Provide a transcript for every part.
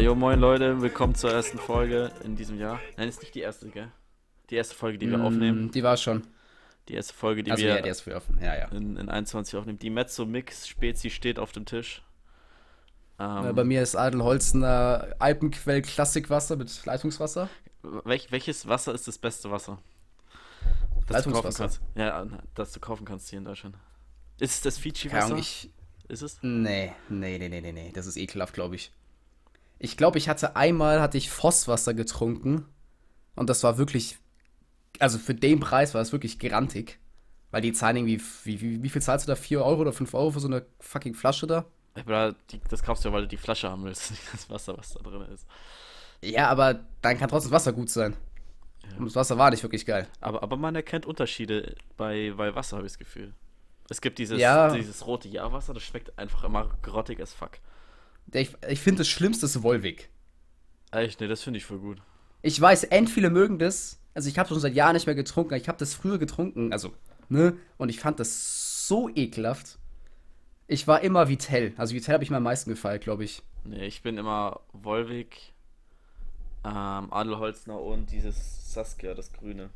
Jo moin Leute, willkommen zur ersten Folge in diesem Jahr. Nein, ist nicht die erste, gell? Die erste Folge, die wir Mm, aufnehmen. Die war schon. Die erste Folge, die also wir ja, ist früh offen. Ja, ja. in, in 21 aufnehmen. Die Mezzo Mix Spezi steht auf dem Tisch. Ähm, Äh, Bei mir ist Adelholzener Alpenquell Klassikwasser mit Leitungswasser. welch, welches Wasser ist das beste Wasser? Das du kaufen Leitungswasser. kannst. Ja, das du kaufen kannst hier in Deutschland. Ist es das Fiji-Wasser? Ist es? Nee, nee, nee, nee, nee, nee. Das ist ekelhaft, glaube ich. Ich glaube, ich hatte einmal hatte ich Vosswasser getrunken. Und das war wirklich. Also für den Preis war es wirklich grantig. Weil die zahlen irgendwie. Wie, wie, wie viel zahlst du da? 4 Euro oder 5 Euro für so eine fucking Flasche da? Das kaufst du ja, weil du die Flasche haben willst, nicht das Wasser, was da drin ist. Ja, aber dann kann trotzdem Wasser gut sein. Und das Wasser war nicht wirklich geil. Aber, aber man erkennt Unterschiede bei, bei Wasser, habe ich das Gefühl. Es gibt dieses, Ja. dieses rote Jahrwasser, das schmeckt einfach immer grottig as fuck. Ich, ich finde das Schlimmste ist Wolwig. Echt, nee, das finde ich voll gut. Ich weiß, end viele mögen das. Also ich habe schon seit Jahren nicht mehr getrunken. Ich habe das früher getrunken, also ne, und ich fand das so ekelhaft. Ich war immer Vitell. Also Vitell habe ich mir am meisten gefallen, glaube ich. Nee, ich bin immer Wolwig, ähm, Adelholzner und dieses Saskia, das Grüne.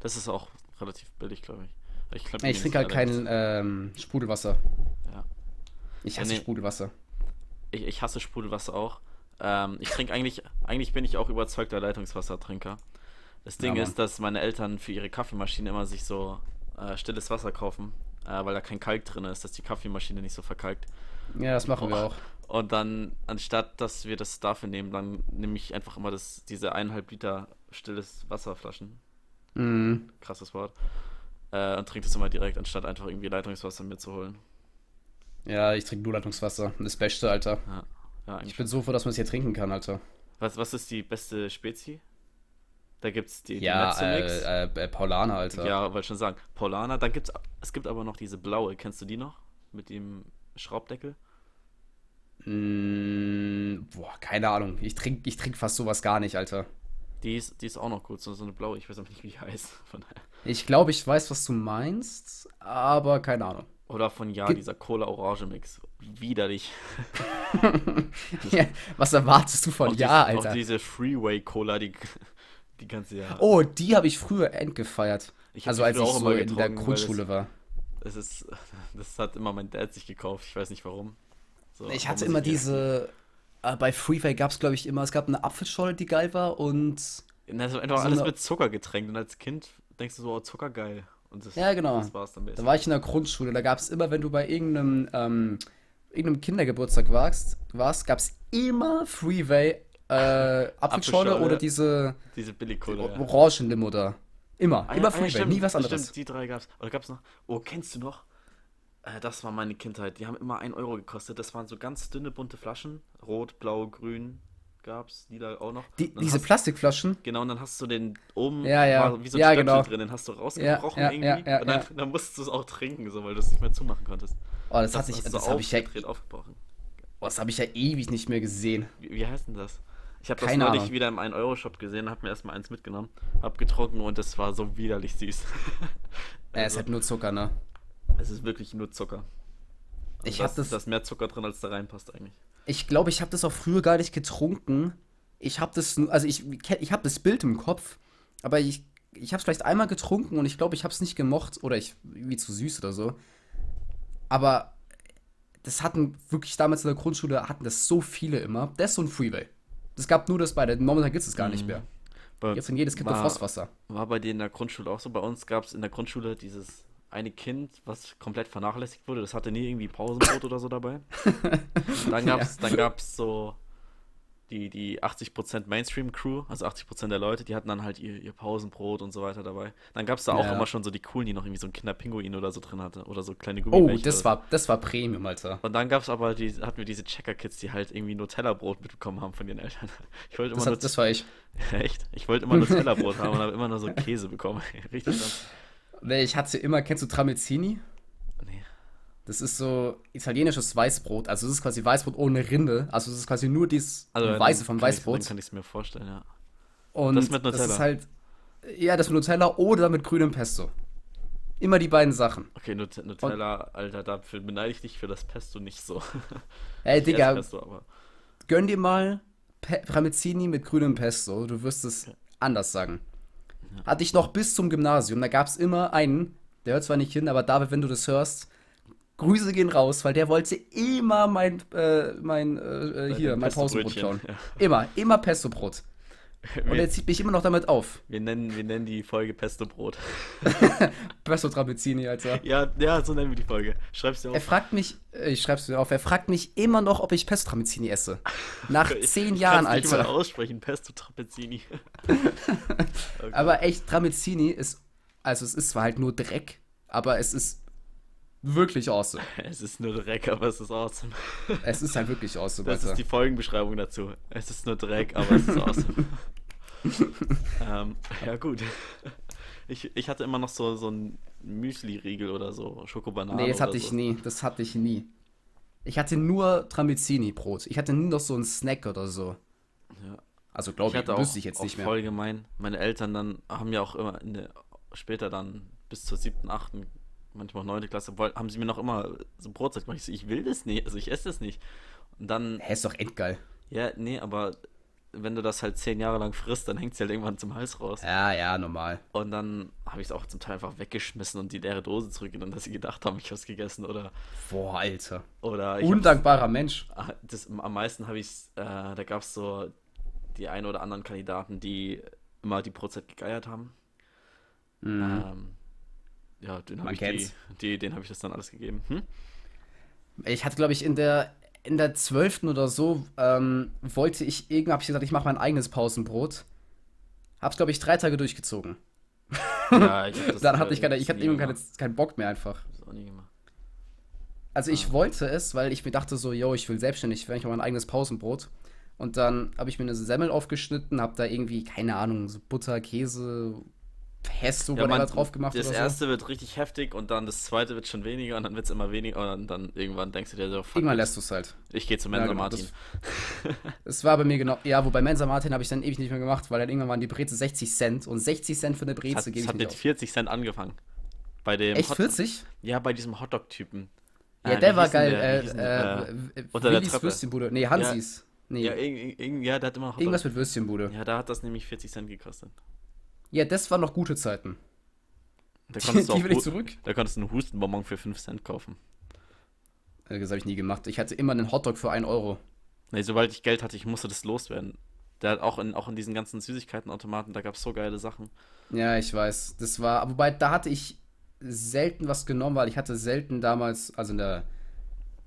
Das ist auch relativ billig, glaube ich. Ich, glaub, Ich trinke halt kein ähm, Sprudelwasser. Ja. Ich Ja, hasse nee. Sprudelwasser. Ich, ich hasse Sprudelwasser auch. Ähm, ich trinke eigentlich, eigentlich bin ich auch überzeugter Leitungswassertrinker. Das Ding Ja, ist, dass meine Eltern für ihre Kaffeemaschine immer sich so äh, stilles Wasser kaufen, äh, weil da kein Kalk drin ist, dass die Kaffeemaschine nicht so verkalkt. Ja, das machen wir auch. Und dann, anstatt dass wir das dafür nehmen, dann nehme ich einfach immer das, diese eineinhalb Liter stilles Wasserflaschen. Mhm. Krasses Wort. Äh, und trinke das immer direkt, anstatt einfach irgendwie Leitungswasser mitzuholen. Ja, ich trinke nur Leitungswasser. Das Beste, Alter. Ja, ja Ich bin so froh, dass man es hier trinken kann, Alter. Was, was ist die beste Spezi? Da gibt's die, die Ja, äh, äh, äh, Paulaner, Alter. Ja, wollte schon sagen. Paulaner, dann gibt's, es gibt aber noch diese blaue, kennst du die noch? Mit dem Schraubdeckel? Mm, boah, keine Ahnung. Ich trinke ich trink fast sowas gar nicht, Alter. Die ist, die ist auch noch gut, so, so eine blaue, ich weiß aber nicht, wie die heißt. Von daher. Ich glaube, ich weiß, was du meinst, aber keine Ahnung. Oder von Ja, Ge- dieser Cola-Orange-Mix. Widerlich. Ja, was erwartest du von Auch ja, diese, Alter? Auch diese Freeway-Cola, die, die ganze ja. Oh, die habe ich früher endgefeiert. Ich Also die als ich so in der Grundschule war. Es ist, das hat immer mein Dad sich gekauft, ich weiß nicht warum. So, Ich hatte er immer die- diese. Äh, bei Freeway gab es, glaube ich, immer. Es gab eine Apfelscholle, die geil war und. Na, so einfach so alles mit Zucker getränkt und als Kind denkst du so, oh, Zucker geil. Und das, Ja, genau. das war's dann Da war ich in der Grundschule. Da gab es immer, wenn du bei irgendeinem, ähm, irgendeinem Kindergeburtstag warst, warst gab es immer Freeway äh, Apfelscholle. oder diese Diese Billig-Cola. ja. Orangenlimo da. Immer, Ah, immer ja, Freeway, stimmt, nie was anderes. Stimmt, die drei gab's. Oder gab's noch? Oh, kennst du noch? Äh, das war meine Kindheit. Die haben immer 1 Euro gekostet. Das waren so ganz dünne, bunte Flaschen. Rot, blau, grün gab's. Lila auch noch. Die, diese hast, Plastikflaschen. Genau, und dann hast du den oben Ja, ja. wie so ein Ja, Stöpsel genau. drin. Den hast du rausgebrochen Ja, ja, irgendwie. und dann, dann musstest du es auch trinken, so, weil du es nicht mehr zumachen konntest. Oh, das, hat sich, hast du das habe ich ja, aufgedreht, aufgebrochen. oh, das habe ich ja ewig nicht mehr gesehen. Wie, wie heißt denn das? Ich habe das neulich Ahnung. wieder im 1-Euro-Shop gesehen, habe mir erstmal eins mitgenommen, hab getrunken und es war so widerlich süß. Ja, es Also, hat nur Zucker, ne? es ist wirklich nur Zucker. Ich da das- Da ist mehr Zucker drin, als da reinpasst eigentlich. Ich glaube, ich habe das auch früher gar nicht getrunken. Ich habe das, nur- also ich, ich habe das Bild im Kopf, aber ich, ich habe es vielleicht einmal getrunken und ich glaube, ich habe es nicht gemocht oder ich irgendwie zu süß oder so. Aber das hatten wirklich damals in der Grundschule hatten das so viele immer. Das ist so ein Freeway. Das gab nur das bei der. Momentan gibt es es gar nicht mehr. Bei- Jetzt in jedes Kind nur war, Frostwasser. war bei dir in der Grundschule auch so. Bei uns gab es in der Grundschule dieses eine Kind, was komplett vernachlässigt wurde. Das hatte nie irgendwie Pausenbrot oder so dabei. Dann gab es dann gab's so die, die 80% Mainstream-Crew, also 80% der Leute, die hatten dann halt ihr, ihr Pausenbrot und so weiter dabei. Dann gab es da auch Ja. immer schon so die coolen, die noch irgendwie so einen Kinderpinguin oder so drin hatte. Oder so kleine Oh, Gummibärchen. das oder war, das war Premium, Alter. Und dann gab es aber, die, hatten wir diese Checker-Kids, die halt irgendwie Nutella-Brot mitbekommen haben von ihren Eltern. Ich wollte immer Das, hat, das war ich. Echt? Ich wollte immer Nutella-Brot haben und habe immer nur so Käse bekommen. Richtig. Nee, Ich hatte immer, kennst du Tramezzini? Nee. Das ist so italienisches Weißbrot. Also es ist quasi Weißbrot ohne Rinde. Also es ist quasi nur dieses Also Weiße vom Weißbrot. Dann kann ich es mir vorstellen, ja. Und das mit Das Nutella. ist halt, ja, das mit Nutella oder mit grünem Pesto. Immer die beiden Sachen. Okay, Nut Nutella, Alter, dafür beneide ich dich für das Pesto nicht so. Ey, Ich Digga, Pesto, aber gönn dir mal Pe Tramezzini mit grünem Pesto. Du wirst es anders sagen. Hatte ich noch bis zum Gymnasium. Da gab es immer einen, der hört zwar nicht hin, aber David, wenn du das hörst, Grüße gehen raus, weil der wollte immer mein, äh, mein, äh, äh hier, mein Pausenbrot klauen. ja. Immer, immer Pesto-Brot. Und er zieht mich immer noch damit auf. wir, nennen, wir nennen die Folge Pesto Brot. Pesto Tramezzini, Alter. Ja, ja, so nennen wir die Folge. Schreib's dir Er auf. fragt mich, äh, ich schreib's mir auf, er fragt mich immer noch, ob ich Pesto Tramezzini esse. Nach Ich- zehn ich Jahren, kann's nicht mal Alter. aussprechen, Pesto Trapezzini. Okay. Aber echt, Tramezzini ist, also es ist zwar halt nur Dreck, aber es ist wirklich awesome. Es ist nur Dreck, aber es ist awesome. Es ist halt wirklich awesome, Das Alter. ist die Folgenbeschreibung dazu. Es ist nur Dreck, aber es ist awesome. ähm, ja, gut. Ich, ich hatte immer noch so, so ein Müsli-Riegel oder so, Schokobanane. nee, das hatte ich so. nie. Das hatte ich nie. Ich hatte nur Tramezzini-Brot. Ich hatte nie noch so einen Snack oder so. Ja. Also Ich glaube ich, auch, wüsste ich jetzt nicht mehr. voll gemein. Meine Eltern dann haben ja auch immer der, später dann bis zur siebten, achten, manchmal auch neunte Klasse, haben sie mir noch immer so Brotzeit gemacht. Ich so, ich will das nicht, also ich esse das nicht. Und dann, Hä, ist doch endgeil. ja, nee, aber wenn du das halt zehn Jahre lang frisst, dann hängt es halt irgendwann zum Hals raus. Ja, ja, normal. Und dann habe ich es auch zum Teil einfach weggeschmissen und die leere Dose zurückgenommen, dass sie gedacht haben, ich habe es gegessen oder Boah, Alter. oder Undankbarer Mensch. Ah, das, am meisten habe ich äh, da gab es so die ein oder anderen Kandidaten, die immer die Brotzeit gegeiert haben. Ähm, ja, den habe ich die, die, den habe ich das dann alles gegeben. Hm? Ich hatte, glaube ich, in der in der 12. oder so ähm, wollte ich irgendwie, habe ich gesagt, ich mache mein eigenes Pausenbrot. Hab's, glaube ich, drei Tage durchgezogen. Ja, ich hab Dann äh, hatte ich, keine, ich das hatte irgendwann keinen Bock mehr einfach. Das auch nie gemacht. Also ich wollte es, weil ich mir dachte so, yo, ich will selbstständig werden, ich mache mein eigenes Pausenbrot. Und dann habe ich mir eine Semmel aufgeschnitten, habe da irgendwie, keine Ahnung, so Butter, Käse, Pesto, Ja, whatever man, drauf gemacht das oder so. erste wird richtig heftig und dann das zweite wird schon weniger und dann wird es immer weniger und dann irgendwann denkst du dir so, fuck, Irgendwann lässt du es halt. ich gehe zu Ja, Mensa genau, Martin. Es war bei mir genau, ja, wobei Mensa Martin habe ich dann ewig nicht mehr gemacht, weil dann irgendwann waren die Breze 60 Cent und 60 Cent für eine Breze hat, gebe das ich hat nicht mit auf. 40 Cent angefangen. Bei dem Echt Hot- 40? Ja, bei diesem Hotdog-Typen. Ja, Äh, der war geil. der? Äh, denn äh, der? äh, unter der Willis Treppe. Würstchenbude. Nee, Hansis. Nee, Ja, irg- irg- ja, der hat immer Hotdog. irgendwas mit Würstchenbude. Ja, da hat das nämlich 40 Cent gekostet. Ja, das waren noch gute Zeiten. Da Die, konntest, du die auch will ich zurück. da konntest du einen Hustenbonbon für 5 Cent kaufen. Äh, Das habe ich nie gemacht. Ich hatte immer einen Hotdog für 1 Euro. Nee, sobald ich Geld hatte, ich musste das loswerden. Der hat auch in, auch in diesen ganzen Süßigkeitenautomaten, da gab es so geile Sachen. Ja, ich weiß. Das war, wobei da hatte ich selten was genommen, weil ich hatte selten damals, also in der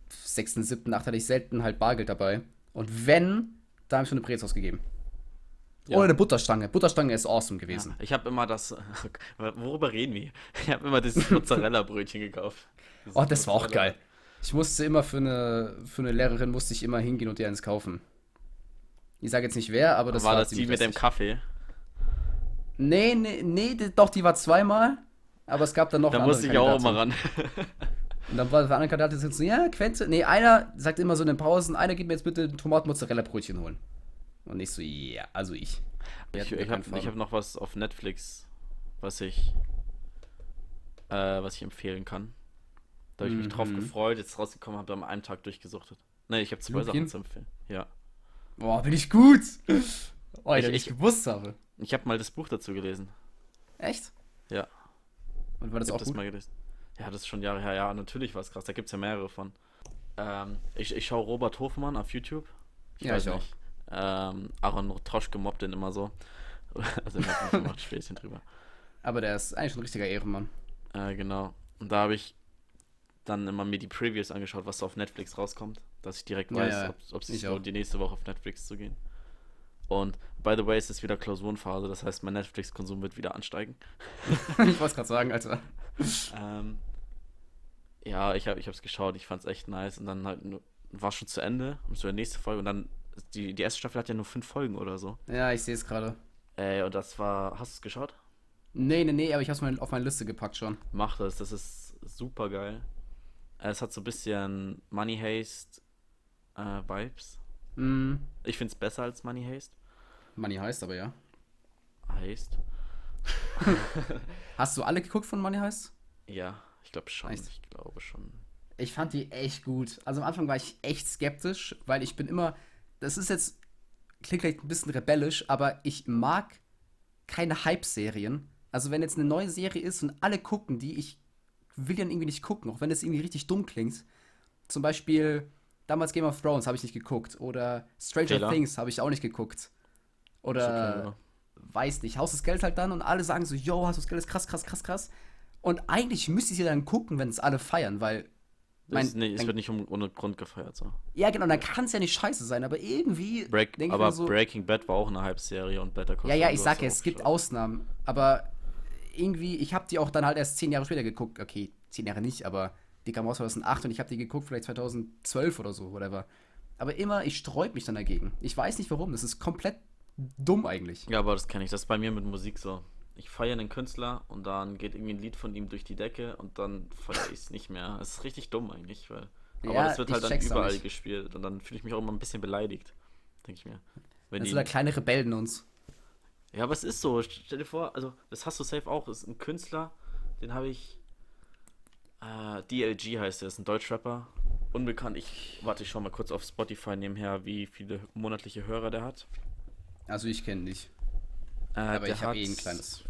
6., 7., 8. hatte ich selten halt Bargeld dabei. Und wenn, da habe ich für eine Breze ausgegeben. Ja. Oder eine Butterstange. Butterstange ist awesome gewesen. Ich habe immer das. Worüber reden wir? Ich habe immer dieses Mozzarella-Brötchen gekauft. Dieses Oh, das war auch geil. Ich musste immer für eine, für eine Lehrerin musste ich immer hingehen und ihr eins kaufen. Ich sage jetzt nicht wer, aber das war war das die mit dem lästig. Kaffee? Nee, nee, nee, doch, die war zweimal. Aber es gab dann noch Da eine musste ich auch immer ran. Und dann war der andere Kandidat jetzt so, ja, Quente. Nee, einer sagt immer so in den Pausen, einer geht mir jetzt bitte ein Tomaten-Mozzarella-Brötchen holen. Und ich so, ja, also ich. Ich, ich habe ich hab noch was auf Netflix, was ich, äh, was ich empfehlen kann. Da habe ich mich drauf Mhm. gefreut, jetzt rausgekommen, habe an einem Tag durchgesuchtet. Ne, ich habe zwei Lupin? Sachen zu empfehlen. Ja. Boah, bin ich gut. Oh, Ich- ich, ich, ich- gewusst habe. Ich habe mal das Buch dazu gelesen. Echt? Ja. Und war das ich auch das gut? mal gelesen. Ja, das ist schon Jahre her. Ja, natürlich war es krass. Da gibt es ja mehrere von. Ähm, ich, ich schaue Robert Hofmann auf YouTube. Ja, ich auch. Ähm, Aaron Troschke mobbt den immer so. also er hat macht Späßchen drüber. Aber der ist eigentlich ein richtiger Ehrenmann. Äh, genau. Und da habe ich dann immer mir die Previews angeschaut, was so auf Netflix rauskommt, dass ich direkt Ja, weiß, ja, ob es sich ich lohnt, die nächste Woche auf Netflix zu gehen. Und by the way, es ist wieder Klausurenphase, das heißt, mein Netflix-Konsum wird wieder ansteigen. ich wollte es gerade sagen, Alter. Ähm, ja, ich habe es geschaut, ich fand es echt nice und dann halt war schon zu Ende, und so die nächste Folge und dann die, die erste Staffel hat ja nur fünf Folgen oder so. Ja, ich sehe es gerade. Ey, und das war, hast du es geschaut? Nee, nee, nee, aber ich habe es mal auf meine Liste gepackt schon. Mach das, das ist super geil. Es hat so ein bisschen Money Haste äh, Vibes. Mm, Ich finde es besser als Money Haste. Money heißt aber ja. Haste? Hast du alle geguckt von Money heißt? Ja, ich glaube schon. Echt? Ich glaube schon. Ich fand die echt gut. Also am Anfang war ich echt skeptisch, weil ich bin immer, das ist jetzt, klingt vielleicht ein bisschen rebellisch, aber ich mag keine Hype-Serien. Also wenn jetzt eine neue Serie ist und alle gucken die, ich will dann irgendwie nicht gucken, auch wenn das irgendwie richtig dumm klingt. Zum Beispiel damals Game of Thrones habe ich nicht geguckt oder Stranger Fehler. Things habe ich auch nicht geguckt. Oder weiß nicht, Haus des Geldes halt dann und alle sagen so, yo, Haus des Geldes, krass, krass, krass, krass. Und eigentlich müsste ich sie dann gucken, wenn es alle feiern, weil Mein- nee, es wird nicht um, ohne Grund gefeiert. So. ja, genau, dann kann es ja nicht scheiße sein, aber irgendwie Break, aber so, Breaking Bad war auch eine Hype-Serie und Better Call ja, ja, ich sag ja, es gibt. Ausnahmen, aber irgendwie, ich habe die auch dann halt erst zehn Jahre später geguckt. Okay, zehn Jahre nicht, aber die kam aus 2008 und ich habe die geguckt vielleicht 2012 oder so, whatever. Aber immer, ich sträub mich dann dagegen. Ich weiß nicht warum, das ist komplett dumm eigentlich. Ja, aber das kenne ich. Das ist bei mir mit Musik so. Ich feiere einen Künstler und dann geht irgendwie ein Lied von ihm durch die Decke und dann feiere ich es nicht mehr. Das ist richtig dumm eigentlich, weil. Aber Ja, das wird halt dann überall gespielt und dann fühle ich mich auch immer ein bisschen beleidigt. Denke ich mir. Wenn Also die, da kleine Rebellen uns. ja, aber es ist so. Stell dir vor, also das hast du safe auch. Das ist ein Künstler, den habe ich. Äh, DLG heißt er, ist ein Deutschrapper. Unbekannt. Ich warte, ich schau mal kurz auf Spotify nebenher, wie viele monatliche Hörer der hat. Also ich kenne dich. Äh, Aber der ich habe eh ein kleines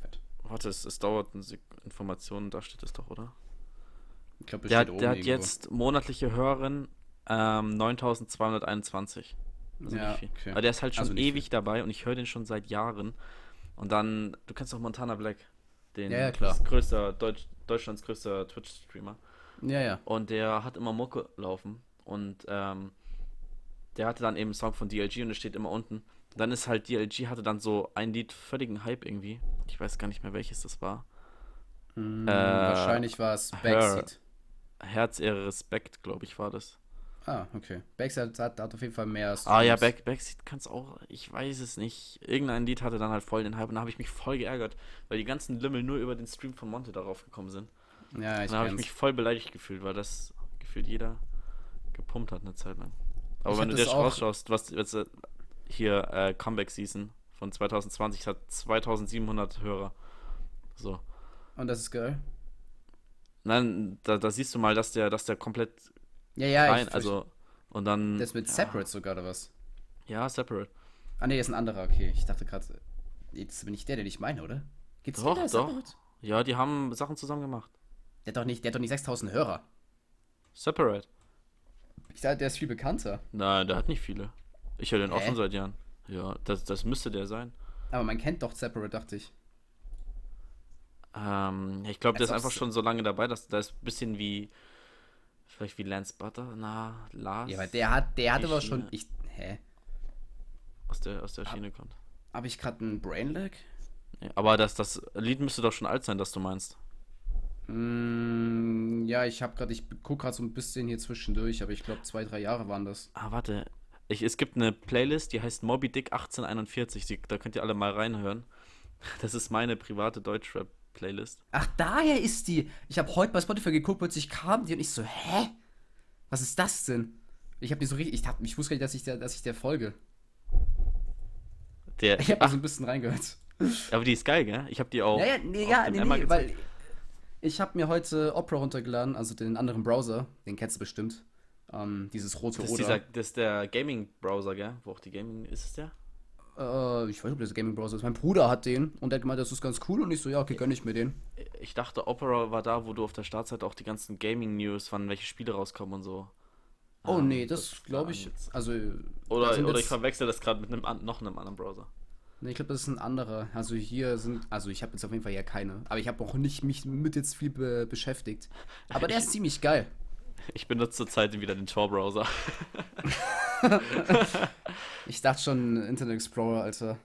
Fett. Warte, es, es dauert eine Sek Information, da steht es doch, oder? Ich glaube, Der, hat- der hat jetzt monatliche Hörerinnen ähm, 9221. Also Ja, viel. okay. Aber der ist halt schon Also ewig dabei und ich höre den schon seit Jahren. Und dann, du kennst doch Montana Black, den Ja, ja, größter, Deutsch, Deutschlands größter Twitch-Streamer. Ja, ja. Und der hat immer Mucke laufen. Und ähm, der hatte dann eben einen Song von DLG und es steht immer unten. Dann ist halt DLG hatte dann so ein Lied völligen Hype irgendwie. Ich weiß gar nicht mehr welches das war. Hm, Äh, wahrscheinlich war es Her. Backseat. Herz, Ehre, Respekt, glaube ich, war das. Ah, okay. Backseat hat, hat auf jeden Fall mehr Ah ja. Back, Backseat kann's auch, ich weiß es nicht. Irgendein Lied hatte dann halt voll den Hype und da habe ich mich voll geärgert, weil die ganzen Lümmel nur über den Stream von Monte darauf gekommen sind. Ja, ich dann habe ich mich voll beleidigt gefühlt, weil das gefühlt jeder gepumpt hat eine Zeit lang. Aber Ich wenn du das dir rausschaust, was äh, hier äh, Comeback Season von 2020 hat 2700 Hörer. So. Und das ist geil. Nein, da, da siehst du mal, dass der, dass der komplett Ja, ja, rein, also und dann Das mit ja, Separate sogar, oder was? Ja, Separate. Ah, nee, das ist ein anderer, okay. Ich dachte gerade, jetzt bin ich der, den ich meine, oder? Gibt's Doch, den, der doch. Separate? Ja, die haben Sachen zusammen gemacht. Der hat doch nicht, der hat doch nicht 6000 Hörer. Separate. Ich dachte, der ist viel bekannter. Nein, der hat nicht viele. Ich höre den auch Hä? schon seit Jahren. Ja, das, das müsste der sein. Aber man kennt doch Separate, dachte ich. Ähm, ich glaube, der ist einfach schon so lange dabei, dass da ist ein bisschen wie. Vielleicht wie Lance Butter? Na, Lars. Ja, aber der hat, der hat aber schon. Schiene. Ich, hä? Aus der, aus der Schiene kommt. Habe ich gerade einen Brainlag? Ja, aber das, das Lied müsste doch schon alt sein, das du meinst. Mm, ja, ich habe gerade, ich gucke gerade so ein bisschen hier zwischendurch, aber ich glaube, zwei, drei Jahre waren das. Ah, warte. Ich, es gibt eine Playlist, die heißt Moby Dick 1841. Die, da könnt ihr alle mal reinhören. Das ist meine private Deutschrap-Playlist. Ach, daher ist die. Ich habe heute bei Spotify geguckt, plötzlich kam die und ich so, hä? Was ist das denn? Ich habe die so richtig, ich, hab, ich wusste gar nicht, dass ich der, dass ich der folge. Der, Ich habe ach, so ein bisschen reingehört. aber die ist geil, gell? Ich habe die auch. Ja, ja, nee, ja, nee, Emma nee, gezeigt. weil ich habe mir heute Opera runtergeladen, also den anderen Browser, den kennst du bestimmt. Ähm, dieses rote Das ist, Oder. dieser, das ist der Gaming-Browser, gell? Wo auch die Gaming. Ist es der? Äh, ich weiß nicht, ob das Gaming Browser ist. Mein Bruder hat den und der hat gemeint, das ist ganz cool und ich so, ja, okay, gönn ich mir den. Ich dachte, Opera war da, wo du auf der Startseite auch die ganzen Gaming-News, wann welche Spiele rauskommen und so. Oh Ähm, nee, das glaube ich. jetzt- Also. Oder, oder ich verwechsel das gerade mit einem, noch einem anderen Browser. Nee, ich glaube, das ist ein anderer. Also hier sind, also ich habe jetzt auf jeden Fall ja keine. Aber ich habe auch nicht mich mit jetzt viel be beschäftigt. Aber der Ich- ist ziemlich geil. Ich benutze zurzeit wieder den Tor-Browser. Ich dachte schon Internet Explorer, Alter.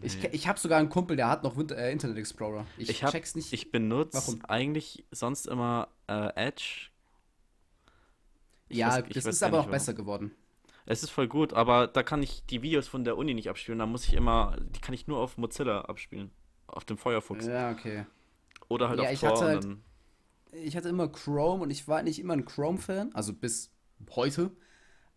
Ich, Nee. ich habe sogar einen Kumpel, der hat noch Winter, äh, Internet Explorer. Ich, Ich, hab, check's nicht. ich benutze Warum? eigentlich sonst immer äh, Edge. Ich ja, weiß- ich das ist aber auch besser geworden. Es ist voll gut, aber da kann ich die Videos von der Uni nicht abspielen. Da muss ich immer, die kann ich nur auf Mozilla abspielen. Auf dem Firefox. Ja, okay. Oder halt Ja, auf ich Tor. hatte halt- Ich hatte immer Chrome und ich war nicht immer ein Chrome-Fan, also bis heute.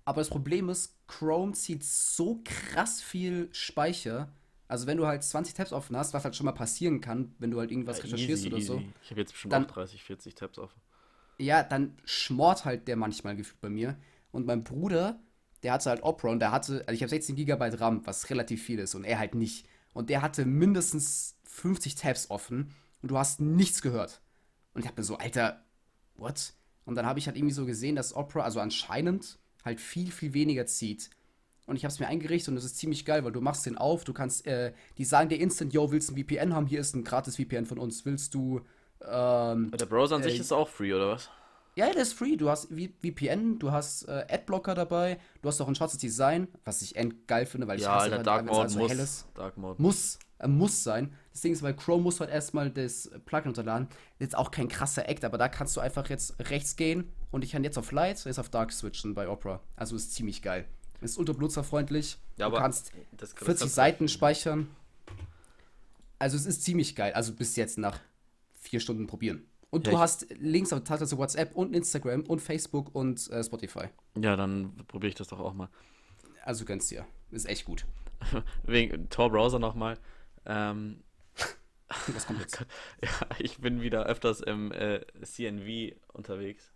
Aber das Problem ist, Chrome zieht so krass viel Speicher. Also wenn du halt 20 Tabs offen hast, was halt schon mal passieren kann, wenn du halt irgendwas Ja, recherchierst easy, oder so. easy. Ich habe jetzt bestimmt Dann- auch 30, 40 Tabs offen. Ja, dann schmort halt der manchmal gefühlt bei mir. Und mein Bruder, der hatte halt Opera und der hatte, also ich habe 16 GB RAM, was relativ viel ist und er halt nicht. Und der hatte mindestens 50 Tabs offen und du hast nichts gehört. Und ich habe mir so, Alter, what? Und dann habe ich halt irgendwie so gesehen, dass Opera, also anscheinend, halt viel, viel weniger zieht. Und ich habe es mir eingerichtet und das ist ziemlich geil, weil du machst den auf, du kannst, äh, die sagen dir instant, yo, willst du ein VPN haben? Hier ist ein gratis VPN von uns. Willst du, ähm, Der Browser an äh, sich ist auch free, oder was? Ja, der ist free. Du hast VPN, du hast äh, Adblocker dabei, du hast auch ein schwarzes Design, was ich endgeil finde, weil ich Ja, hasse halt, Dark Mode halt so muss. hell ist. Dark Mode. Muss, äh, muss sein. Das Ding ist, weil Chrome muss halt erstmal das Plugin runterladen. Jetzt auch kein krasser Act, aber da kannst du einfach jetzt rechts gehen und ich kann jetzt auf Light, jetzt auf Dark switchen bei Opera. Also ist ziemlich geil. Ist ultra benutzerfreundlich. Ja, du kannst das- das 40 kannst- Seiten speichern. Also es ist ziemlich geil. Also bis jetzt nach vier Stunden probieren. Und Ja, du hast Links auf Tastatur WhatsApp und Instagram und Facebook und äh, Spotify. Ja, dann probiere ich das doch auch mal. Also gönnst dir. Ist echt gut. Wegen Tor-Browser nochmal. Ähm, Was kommt jetzt? ja, ich bin wieder öfters im äh, CNV unterwegs.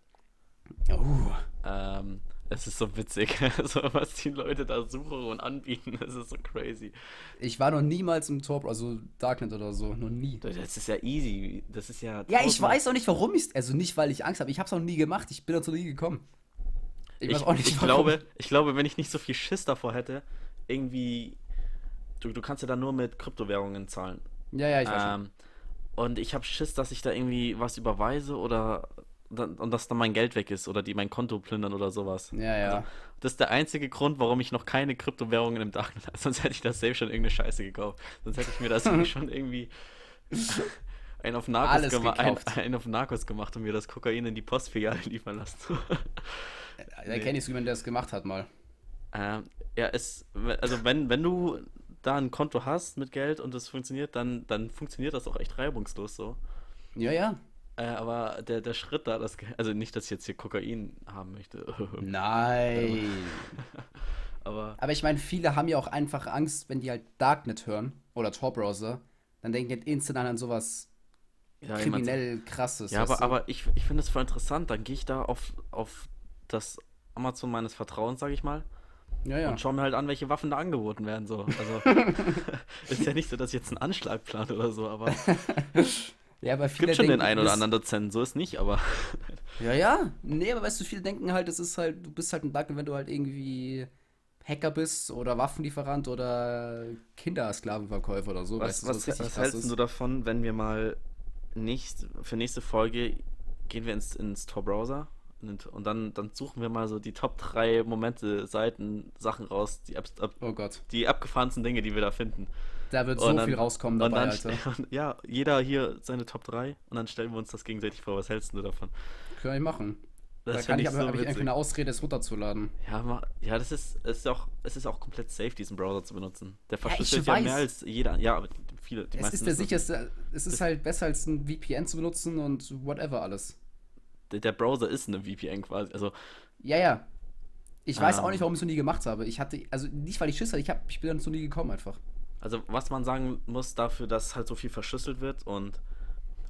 Oh. Ähm, es ist so witzig, so, was die Leute da suchen und anbieten. Es ist so crazy. Ich war noch niemals im Tor, also Darknet oder so. Noch nie. Das ist ja easy. Das ist ja. Ja, ich weiß auch nicht, warum ich Also nicht, weil ich Angst habe. Ich habe es auch nie gemacht. Ich bin dazu nie gekommen. Ich, weiß auch nicht, ich, glaube, ich glaube, wenn ich nicht so viel Schiss davor hätte, irgendwie. Du, du kannst ja dann nur mit Kryptowährungen zahlen. Ja, ja, ich weiß schon. Ähm, und ich habe Schiss, dass ich da irgendwie was überweise oder und dass dann mein Geld weg ist oder die mein Konto plündern oder sowas. Ja, ja. Also, das ist der einzige Grund, warum ich noch keine Kryptowährungen im Darknet habe. Sonst hätte ich das safe schon irgendeine Scheiße gekauft. Sonst hätte ich mir das schon irgendwie einen auf, Narcos ein, einen auf Narcos gemacht und mir das Kokain in die Postfiliale liefern lassen. Da kenne ich jemanden, der das gemacht hat mal. Ähm, ja, es, also wenn, wenn du da ein Konto hast mit Geld und es funktioniert, dann, dann funktioniert das auch echt reibungslos so. Ja, ja. Äh, aber der, der Schritt da, das, also nicht, dass ich jetzt hier Kokain haben möchte, Nein. aber Aber ich meine, viele haben ja auch einfach Angst, wenn die halt Darknet hören oder Tor-Browser, dann denken die halt instant an sowas ja, jemand- kriminell krasses. ja, aber, du? aber ich, ich finde es voll interessant, dann gehe ich da auf, auf das Amazon meines Vertrauens, sage ich mal, ja, ja. und schaue mir halt an, welche Waffen da angeboten werden, so. Also, ist ja nicht so, dass ich jetzt einen Anschlag plane oder so, aber ja, aber viele gibt schon den denken, einen du oder anderen Dozenten, so ist nicht, aber Ja, ja. Nee, aber weißt du, viele denken halt, das ist halt, du bist halt ein Darknet, wenn du halt irgendwie Hacker bist oder Waffenlieferant oder Kindersklavenverkäufer oder so. Was, weißt du, was, was krass hältst du davon, wenn wir mal nicht für nächste Folge gehen wir ins, ins Tor-Browser und, und dann, dann suchen wir mal so die Top 3 Momente, Seiten, Sachen raus, die, ab, ab, Oh Gott. die abgefahrensten Dinge, die wir da finden. Da wird Und so dann- viel rauskommen dabei, dann, Alter. ja, jeder hier seine Top 3 und dann stellen wir uns das gegenseitig vor. Was hältst du davon? Kann ich machen. Das da kann ich ich aber so hab ich einfach eine Ausrede, es runterzuladen. Ja, ma, ja, das ist, es ist auch, es ist auch komplett safe, diesen Browser zu benutzen. Der Ja, verschlüsselt ja, weiß. mehr als jeder. Ja, aber viele, die es ist der sicherste, es ist halt besser als ein VPN zu benutzen und whatever alles. der, der Browser ist eine VPN quasi. Also, Ja, ja. Ich weiß auch Ähm. nicht, warum ich es noch nie gemacht habe. Ich hatte, also nicht, weil ich Schiss hatte, ich, hab, ich bin dazu nie gekommen einfach. Also, was man sagen muss dafür, dass halt so viel verschlüsselt wird und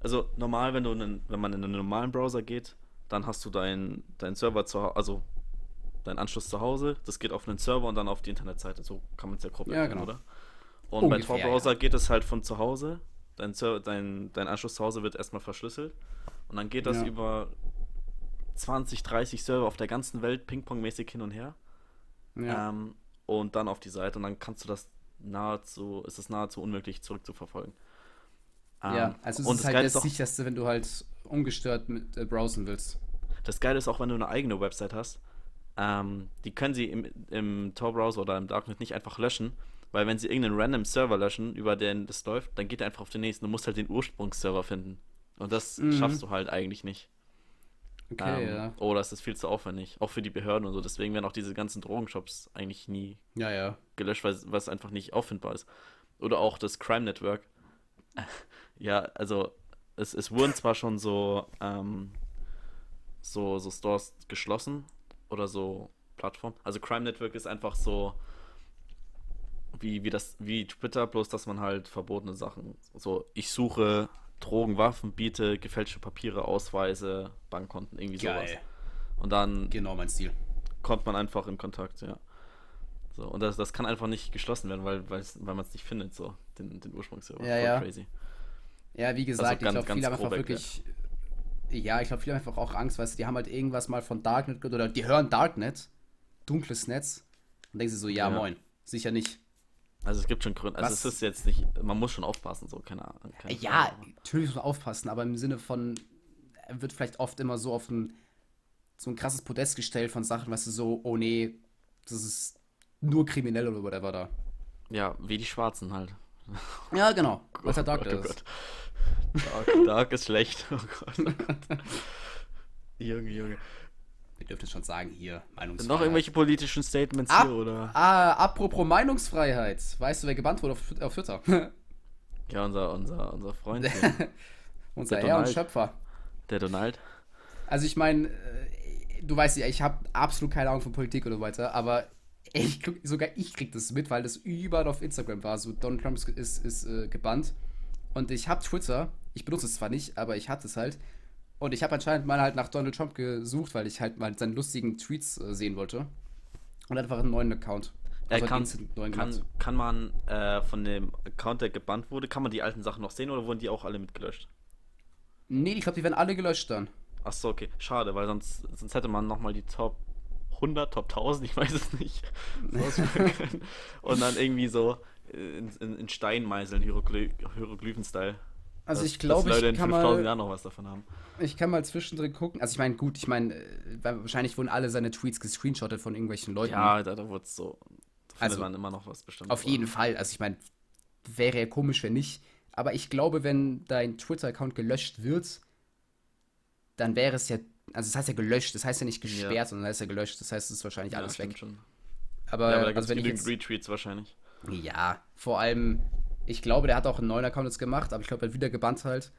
also normal, wenn du einen, wenn man in einen normalen Browser geht, dann hast du deinen dein Server zu Hause, also deinen Anschluss zu Hause, das geht auf einen Server und dann auf die Internetseite. So kann man es ja grob Ja, erklären, genau. oder? Und bei Ungefähr, Tor-Browser geht es halt von zu Hause. Dein, dein, dein Anschluss zu Hause wird erstmal verschlüsselt. Und dann geht das Ja. über 20, 30 Server auf der ganzen Welt ping-pong-mäßig hin und her. Ja. Ähm, und dann auf die Seite und dann kannst du das nahezu, ist es nahezu unmöglich zurückzuverfolgen. ja, Ähm, also es und ist das halt das auch, sicherste, wenn du halt ungestört mit äh, browsen willst. das Geile ist auch, wenn du eine eigene Website hast, ähm, die können sie im, im Tor-Browser oder im Darknet nicht einfach löschen, weil wenn sie irgendeinen random Server löschen, über den das läuft, dann geht er einfach auf den nächsten. Du musst halt den Ursprungsserver finden. Und das Mhm. schaffst du halt eigentlich nicht. Okay, ähm, ja. Oh, das ist viel zu aufwendig. Auch für die Behörden und so. Deswegen werden auch diese ganzen Drogenshops eigentlich nie Ja, ja. gelöscht, weil weil es einfach nicht auffindbar ist. Oder auch das Crime Network. ja, also es, es wurden zwar schon so, ähm, so, so Stores geschlossen oder so Plattformen. Also Crime Network ist einfach so wie, wie das, wie Twitter, bloß dass man halt verbotene Sachen. So, ich suche Drogen, Waffen, biete gefälschte Papiere, Ausweise, Bankkonten, irgendwie sowas. Und dann Genau mein Stil. kommt man einfach in Kontakt, ja. So, und das, das kann einfach nicht geschlossen werden, weil, weil man es nicht findet, so, den, den Ursprungsserver. Ja, Voll ja. crazy. Ja, wie gesagt, Also ganz- ich glaube, viele haben einfach wirklich. Ja, ich glaube, viele haben einfach auch Angst, weißt du, die haben halt irgendwas mal von Darknet gehört oder die hören Darknet, dunkles Netz, und denken sie so, ja, Ja. moin. Sicher nicht. Also es gibt schon Gründe, also Was- es ist jetzt nicht, man muss schon aufpassen, so, keine Ahnung. keine Ja, Frage. natürlich muss man aufpassen, aber im Sinne von, er wird vielleicht oft immer so auf ein, so ein krasses Podest gestellt von Sachen, weißt du, so, oh nee, das ist nur kriminell oder whatever da. Ja, wie die Schwarzen halt. Ja, genau, was der Oh Dark Gott, oh ist. Gott. Dark, Dark ist schlecht. Oh Gott, oh Gott. Junge, Junge. Dürfen es schon sagen, hier, Meinungsfreiheit. Noch irgendwelche politischen Statements Ab- hier oder? Ah, apropos Meinungsfreiheit. Weißt du, wer gebannt wurde auf, auf Twitter? Ja, unser, unser, unser Freund, Unser Der Herr und Donald. Schöpfer. der Donald. Also ich meine, äh, du weißt ja, ich habe absolut keine Ahnung von Politik oder so weiter, aber ich, sogar ich krieg das mit, weil das überall auf Instagram war. So Donald Trump ist, ist, ist äh, gebannt. Und ich habe Twitter, ich benutze es zwar nicht, aber ich hatte es halt. Und ich habe anscheinend mal halt nach Donald Trump gesucht, weil ich halt mal seine lustigen Tweets äh, sehen wollte. Und einfach einen neuen Account. Er Also kann, neuen kann, kann man äh, von dem Account, der gebannt wurde, kann man die alten Sachen noch sehen oder wurden die auch alle mitgelöscht? Nee, ich glaube, die werden alle gelöscht dann. Achso, okay. Schade, weil sonst, sonst hätte man nochmal die Top 100, Top 1000, ich weiß es nicht. Und dann irgendwie so in, in, in Stein meißeln, Hierogly Hieroglyphen-Style. Also Dass- ich glaube, ich kann 5000 mal... Jahren noch was davon haben. Ich kann mal zwischendrin gucken. Also ich meine, gut, ich meine, äh, wahrscheinlich wurden alle seine Tweets gescreenshottet von irgendwelchen Leuten. Ja, da, da wurde es so. Da Also, man immer noch was bestimmt. Auf aber- jeden Fall. Also ich meine, wäre ja komisch, wenn nicht. Aber ich glaube, wenn dein Twitter-Account gelöscht wird, dann wäre es ja, also das heißt ja gelöscht, das heißt ja nicht gesperrt, Ja. sondern das heißt ja gelöscht, das heißt, es ist wahrscheinlich Ja, alles weg. Schon. Aber, ja, aber da gibt also es wenn ich jetzt, Retweets wahrscheinlich. ja, vor allem, ich glaube, der hat auch einen neuen Account jetzt gemacht, aber ich glaube, er hat wieder gebannt halt.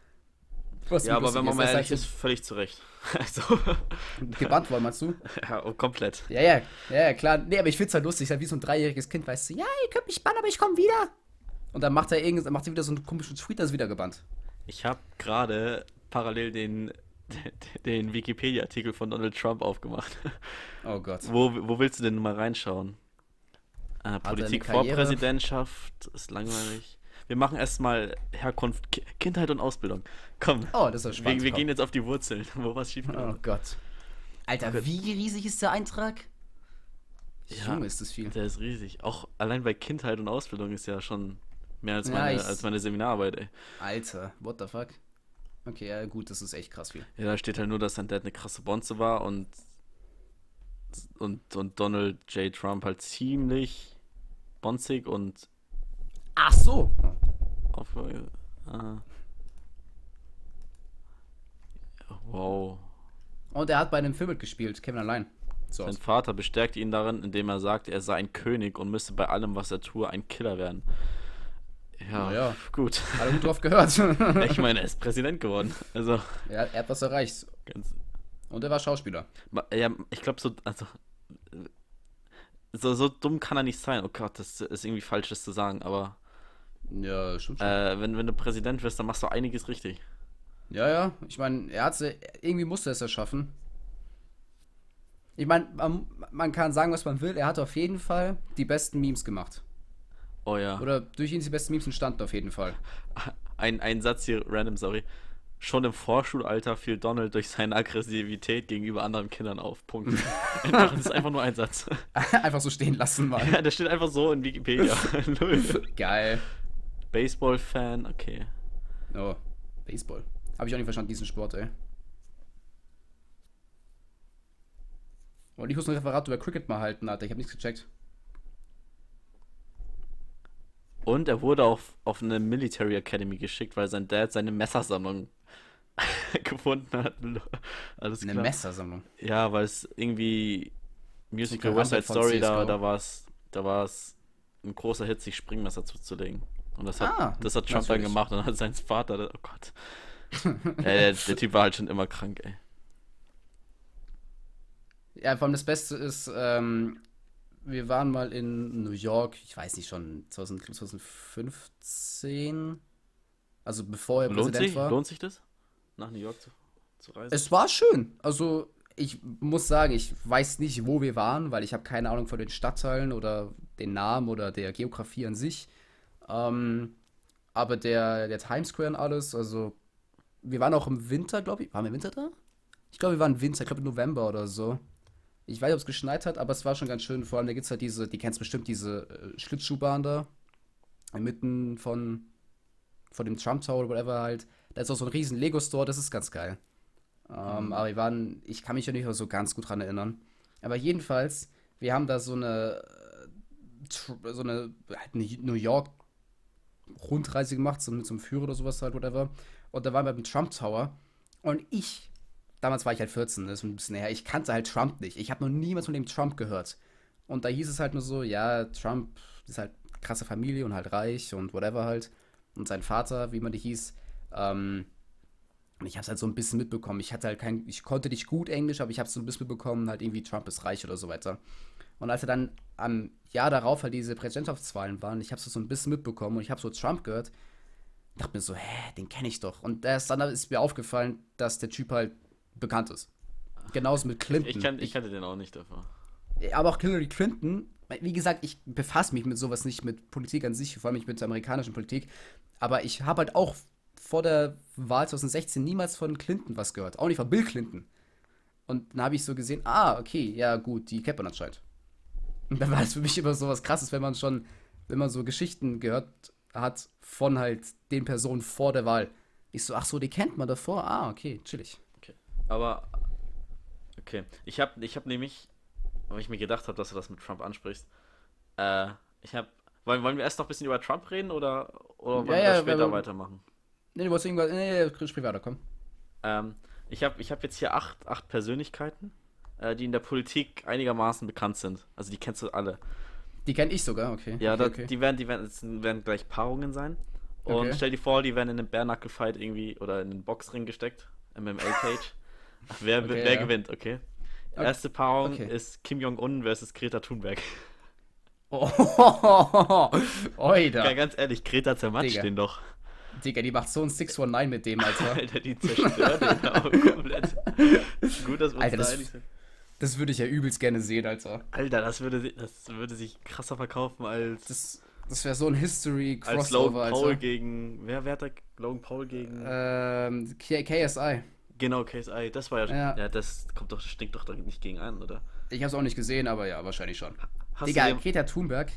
Was Ja, aber wenn man ist, mal das ehrlich ist, völlig zu Recht. Also, Gebannt worden, meinst du? ja, oh, komplett. Ja, ja, ja, klar. Nee, aber ich find's halt lustig, halt wie so ein dreijähriges Kind, weißt du, ja, ihr könnt mich bannen, aber ich komme wieder. Und dann macht er irgend, dann macht er wieder so einen komischen Tweet, das ist wieder gebannt. Ich habe gerade parallel den, den Wikipedia-Artikel von Donald Trump aufgemacht. Oh Gott. Wo, wo willst du denn mal reinschauen? Äh, eine Politik vor? Präsidentschaft ist langweilig. Wir machen erstmal Herkunft, Ki Kindheit und Ausbildung. Komm, Oh, das ist ja wir, spannend. wir komm. gehen jetzt auf die Wurzeln, wo was schief Oh Gott. Alter, wie riesig ist der Eintrag? Ja. Junge, ist das viel. Der ist riesig. Auch allein bei Kindheit und Ausbildung ist ja schon mehr als Ja, meine, ich- als meine Seminararbeit, ey. Alter, what the fuck? Okay, ja gut, das ist echt krass viel. Ja, da steht halt nur, dass sein Dad eine krasse Bonze war und, und, und Donald J. Trump halt ziemlich bonzig und Ach so. auf. Ah. Wow. Und er hat bei einem Film mitgespielt, Kevin allein. So. Sein Vater bestärkte ihn darin, indem er sagte, er sei ein König und müsse bei allem, was er tue, ein Killer werden. Ja, Naja. gut. Hat er gut drauf gehört. Ich meine, er ist Präsident geworden. Also, er, er hat was erreicht. ganz, Und er war Schauspieler. Ja, ich glaube, so, also, so, so dumm kann er nicht sein. Oh Gott, das ist irgendwie falsch, das zu sagen, aber Ja, stimmt schon. äh, wenn, wenn du Präsident wirst, dann machst du einiges richtig. Ja, ja. Ich meine, er hat irgendwie musste er es ja schaffen. Ich meine, man, man kann sagen, was man will. Er hat auf jeden Fall die besten Memes gemacht. Oh ja. Oder durch ihn die besten Memes entstanden auf jeden Fall. Ein, ein Satz hier, random, sorry. Schon im Vorschulalter fiel Donald durch seine Aggressivität gegenüber anderen Kindern auf. Punkt. Das ist einfach nur ein Satz. Einfach so stehen lassen mal. Ja, der steht einfach so in Wikipedia. Geil. Baseball-Fan, okay. Oh, Baseball. Habe ich auch nicht verstanden, diesen Sport, ey. Und ich muss ein Referat über Cricket mal halten, Alter. Ich habe nichts gecheckt. Und er wurde auf, auf eine Military Academy geschickt, weil sein Dad seine Messersammlung gefunden hat. Alles Eine klar. Messersammlung. Ja, weil es irgendwie Musical West Side Story, da, CS:GO. da war es da war's ein großer Hit, sich Springmesser zuzulegen. Und das hat, Ah, das hat Trump dann gemacht und hat sein Vater, der- oh Gott. äh, der Typ war halt schon immer krank, ey. Ja, vor allem das Beste ist, ähm, wir waren mal in New York, ich weiß nicht schon, 2000, 2015. Also bevor er Lohnt Präsident sich, war. lohnt sich das? Nach New York zu, zu reisen? Es war schön. Also, ich muss sagen, ich weiß nicht, wo wir waren, weil ich habe keine Ahnung von den Stadtteilen oder den Namen oder der Geografie an sich. Ähm, aber der, der Times Square und alles, also wir waren auch im Winter, glaube ich. Waren wir im Winter da? Ich glaube, wir waren im Winter, ich glaube im November oder so. Ich weiß nicht, ob es geschneit hat, aber es war schon ganz schön. Vor allem, da gibt es halt diese, die kennst bestimmt, diese äh, Schlittschuhbahn da. Inmitten von, von dem Trump Tower oder whatever halt. Da ist auch so ein riesen Lego-Store, das ist ganz geil. Ähm, mhm. Aber wir waren, ich kann mich ja nicht mehr so ganz gut dran erinnern. Aber jedenfalls, wir haben da so eine, äh, so eine halt New York Rundreise gemacht, so mit so einem Führer oder sowas halt, whatever. Und da waren wir beim Trump Tower. Und ich, damals war ich halt 14, das ist ein bisschen her, ich kannte halt Trump nicht. Ich habe noch niemals von dem Trump gehört. Und da hieß es halt nur so, ja, Trump ist halt krasse Familie und halt reich und whatever halt. Und sein Vater, wie man die hieß, ähm, und ich habe es halt so ein bisschen mitbekommen. Ich hatte halt kein, ich konnte nicht gut Englisch, aber ich habe es so ein bisschen mitbekommen, halt irgendwie Trump ist reich oder so weiter. Und als er dann am Jahr darauf halt diese Präsidentschaftswahlen waren, ich habe so ein bisschen mitbekommen und ich habe so Trump gehört, dachte mir so, hä, den kenne ich doch. Und erst dann ist mir aufgefallen, dass der Typ halt bekannt ist. Genauso mit Clinton. Ich, kann, ich kannte den auch nicht davor. Aber auch Hillary Clinton, wie gesagt, ich befasse mich mit sowas nicht, mit Politik an sich, vor allem nicht mit der amerikanischen Politik. Aber ich habe halt auch vor der Wahl 2016 niemals von Clinton was gehört. Auch nicht von Bill Clinton. Und dann habe ich so gesehen, ah, okay, ja gut, die kennt man anscheinend. Und dann war es für mich immer so was krasses, wenn man schon, wenn man so Geschichten gehört hat von halt den Personen vor der Wahl. Ich so, ach so, die kennt man davor? Ah, okay, chillig. Okay. Aber, okay. Ich habe ich hab nämlich, weil ich mir gedacht habe, dass du das mit Trump ansprichst, äh, ich habe, wollen, wollen wir erst noch ein bisschen über Trump reden oder, oder wollen ja, wir ja, später wir, weitermachen? Nee, du wolltest irgendwas, nee, nee, sprich weiter, komm. Ähm, ich habe ich hab jetzt hier acht, acht Persönlichkeiten die in der Politik einigermaßen bekannt sind. Also die kennst du alle. Die kenne ich sogar, okay. Ja, okay, da, okay. die werden, die werden, werden gleich Paarungen sein. Und okay. stell dir vor, die werden in einen Bärnackel-Fight irgendwie oder in einen Boxring gesteckt, MMA-Cage. wer, wer ja. gewinnt, okay? Erste Paarung ist Kim Jong-un versus Greta Thunberg. Oh, Oida. Ja, ganz ehrlich, Greta zermatscht den doch. Digga, die macht so ein 619 mit dem, Alter. Alter, die zerstört den auch komplett. Gut, dass wir uns Alter, da einig sind. Das würde ich ja übelst gerne sehen, Alter. Alter, das würde, das würde sich krasser verkaufen als. Das, das wäre so ein History-Crossover, Als Logan Paul Alter. gegen. Wer, wer hat da Logan Paul gegen. Ähm, KSI. Genau, KSI. Das war ja, ja. Ja, das kommt doch, stinkt doch da nicht gegen an, oder? Ich hab's auch nicht gesehen, aber ja, wahrscheinlich schon. Hast Digga, Greta Thunberg.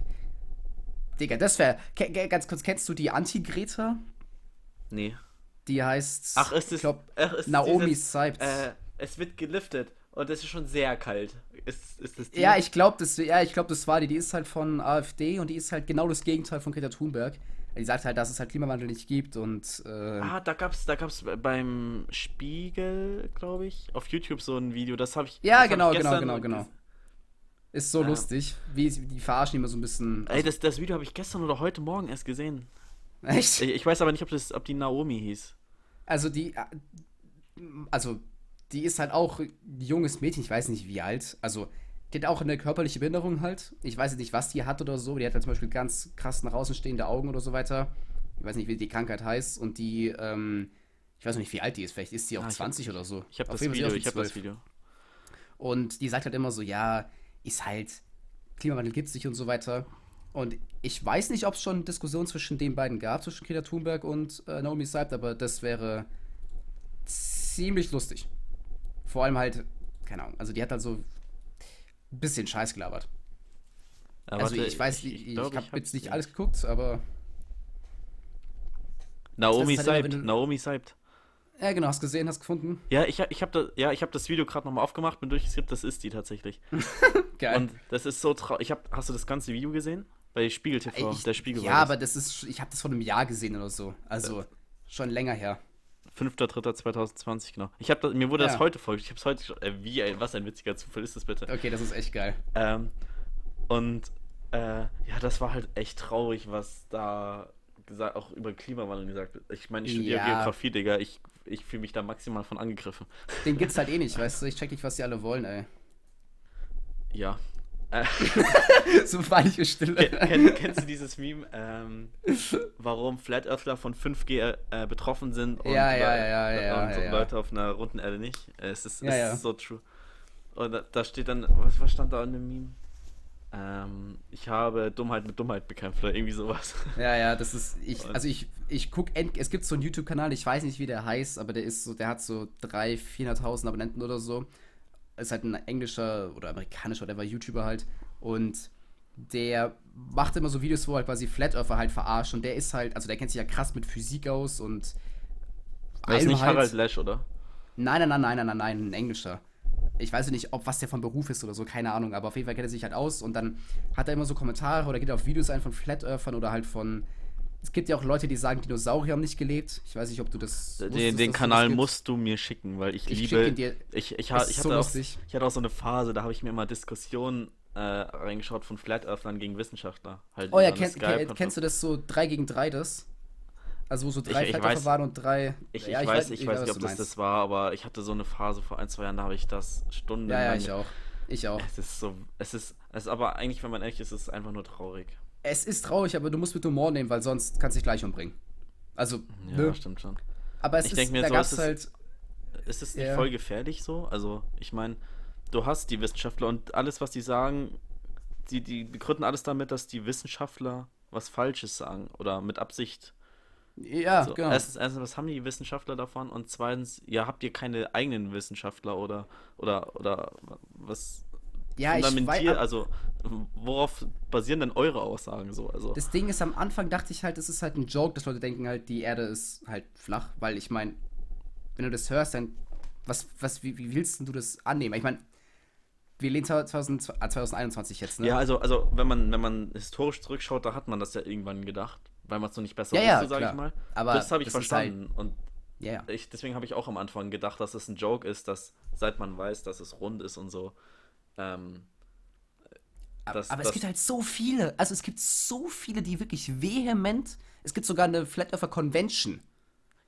Digga, das wäre. Ganz kurz, kennst du die Anti-Greta? Nee. Die heißt. Ach, ist es. Ich glaub, ach, ist Naomi Seibt. Äh, es wird geliftet. Und das ist schon sehr kalt. Ist, ist das die? Ja, ich glaube, das, ja, glaub, das war die. Die ist halt von AfD und die ist halt genau das Gegenteil von Greta Thunberg. Die sagt halt, dass es halt Klimawandel nicht gibt und. Äh ah, da gab's, da gab's beim Spiegel, glaube ich, auf YouTube so ein Video. Das habe ich. Ja, genau, genau, genau, genau. Ist so ja. lustig. Wie die verarschen immer so ein bisschen. Also Ey, das, das Video habe ich gestern oder heute Morgen erst gesehen. Echt? Ich, ich weiß aber nicht, ob, das, ob die Naomi hieß. Also die. Äh, also die ist halt auch ein junges Mädchen, ich weiß nicht wie alt. Also, die hat auch eine körperliche Behinderung halt. Ich weiß nicht, was die hat oder so. Die hat halt zum Beispiel ganz krass nach außen stehende Augen oder so weiter. Ich weiß nicht, wie die Krankheit heißt. Und die, ähm, ich weiß nicht, wie alt die ist. Vielleicht ist sie auch ah, 20 hab, oder so. Ich habe das, Video, ich hab das Video. Und die sagt halt immer so, ja, ist halt, Klimawandel gibt es nicht und so weiter. Und ich weiß nicht, ob es schon Diskussionen zwischen den beiden gab, zwischen Greta Thunberg und äh, Naomi Seibt, aber das wäre ziemlich lustig. Vor allem halt, keine Ahnung, also die hat halt so ein bisschen Scheiß gelabert. Ja, also ich weiß, ich, ich, ich habe hab jetzt nicht alles geguckt, aber. Naomi halt Seibt, Naomi Seibt. Ja, genau, hast gesehen, hast gefunden. Ja, ich, ich habe da, ja, hab das Video gerade nochmal aufgemacht, bin durchgeskippt, das ist die tatsächlich. Geil. Und das ist so traurig. Hast du das ganze Video gesehen? Bei Spiegel TV, ich, der Spiegel. Ja, aber das ist, ich habe das vor einem Jahr gesehen oder so. Also schon länger her. 5.3.2020, genau. Ich habe mir wurde ja. das heute vorgestellt. Ich habe es heute äh, wie ein, was ein witziger Zufall ist das bitte? Okay, das ist echt geil. Ähm, und äh, ja, das war halt echt traurig, was da gesagt, auch über Klimawandel gesagt wird. Ich meine, ich studiere ja. Geografie, Digga. Ich, ich fühle mich da maximal von angegriffen. Den gibt's halt eh nicht, weißt du? Ich check nicht, was die alle wollen, ey. Ja, so peinliche Stille. Kenn, kennst du dieses Meme, ähm, warum Flat Earthler von 5G äh, betroffen sind und, ja, ja, ja, ja, und, ja, Leute auf einer runden Erde nicht? Es ist, es ist so true. Und da, da steht dann, was, was stand da in dem Meme? Ähm, ich habe Dummheit mit Dummheit bekämpft oder irgendwie sowas. Ja, ja, das ist, ich, also ich, ich guck, es gibt so einen YouTube-Kanal, ich weiß nicht, wie der heißt, aber der ist so, der hat so 300.000, 400.000 Abonnenten oder so. Ist halt ein englischer oder amerikanischer, oder YouTuber halt. Und der macht immer so Videos, wo halt quasi Flat Earther halt verarscht und der ist halt, also der kennt sich ja krass mit Physik aus und. Das ist nicht halt, Harald Lesch, oder? Nein, nein, nein, nein, nein, nein, nein, ein englischer ich weiß nicht, ob was der von Beruf ist oder so, keine Ahnung, aber auf jeden Fall kennt er sich halt aus und dann hat er immer so Kommentare oder geht auf Videos ein von Flat Earthern oder halt von. Es gibt ja auch Leute, die sagen, Dinosaurier haben nicht gelebt. Ich weiß nicht, ob du das. Den, wusstest, den Kanal musst du mir schicken, weil ich, ich liebe. Dir. Ich, ich, ha, ich, hatte so auch, ich hatte auch so eine Phase, da habe ich mir immer Diskussionen äh, reingeschaut von Flat Earthern gegen Wissenschaftler. Halt oh ja, kenn, kenn, kennst du das so 3 gegen 3 das? Also wo so drei ich, ich waren und drei. Ich, ja, ich, weiß, ich weiß, nicht, ob das das war, aber ich hatte so eine Phase vor ein, zwei Jahren, da habe ich das Stunden. Ja, ja, ich auch. Ich auch. Es ist so, es ist, es ist aber eigentlich, wenn man ehrlich ist, ist es einfach nur traurig. Es ist traurig, aber du musst mit Humor nehmen, weil sonst kannst du dich gleich umbringen. Also, ja, ne? stimmt schon. Aber es ich ist, mir da so, gab's ist halt. Ist es nicht ja. voll gefährlich so? Also, ich meine, du hast die Wissenschaftler und alles, was die sagen, die, die begründen alles damit, dass die Wissenschaftler was Falsches sagen oder mit Absicht ja, so, genau. Erstens, erstens, was haben die Wissenschaftler davon? Und zweitens, ja, habt ihr keine eigenen Wissenschaftler oder oder oder was ja, fundamentiert, ich also worauf basieren denn eure Aussagen so? Also das Ding ist, am Anfang dachte ich halt, es ist halt ein Joke, dass Leute denken halt, die Erde ist halt flach, weil ich meine, wenn du das hörst, dann was, was, wie, wie willst du das annehmen? Ich meine, wir lehnen 2000, 2021 jetzt, ne? Ja, also, also wenn man, wenn man historisch zurückschaut, da hat man das ja irgendwann gedacht weil man es noch nicht besser ja, wusste, ja, sage ich mal. Aber das habe ich halt verstanden. Halt, und ja, ich, deswegen habe ich auch am Anfang gedacht, dass es ein Joke ist, dass seit man weiß, dass es rund ist und so. Ähm, dass, aber, es gibt halt so viele. Also es gibt so viele, die wirklich vehement. Es gibt sogar eine Flat Earther Convention.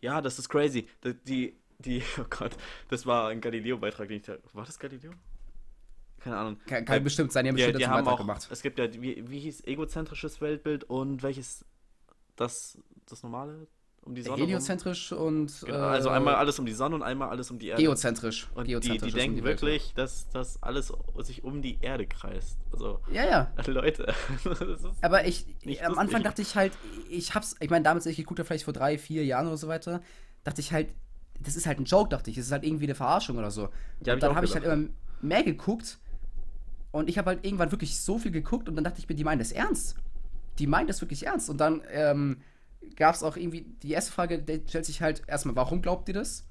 Ja, das ist crazy. Die, die, die oh Gott, das war ein Galileo-Beitrag, den ich da. War das Galileo? Keine Ahnung. Kann, kann bestimmt sein, die haben bestimmt die, die haben auch, gemacht. Es gibt ja, wie, wie hieß egozentrisches Weltbild und welches das, das normale um die Sonne. Heliozentrisch rum. und. Genau, also einmal alles um die Sonne und einmal alles um die Erde. Geozentrisch. Und Geozentrisch die, die denken die wirklich, dass das alles sich um die Erde kreist. Also, ja, ja. Leute. Aber ich, am Anfang dachte ich halt, ich hab's, ich meine, damals, ich geguckt habe, vielleicht vor drei, vier Jahren oder so weiter, dachte ich halt, das ist halt ein Joke, dachte ich. Das ist halt irgendwie eine Verarschung oder so. Ja, und dann habe ich halt immer mehr geguckt und ich habe halt irgendwann wirklich so viel geguckt und dann dachte ich mir, die meinen das ernst die meint das wirklich ernst. Und dann ähm, gab es auch irgendwie, die erste Frage die stellt sich halt erstmal, warum glaubt ihr das?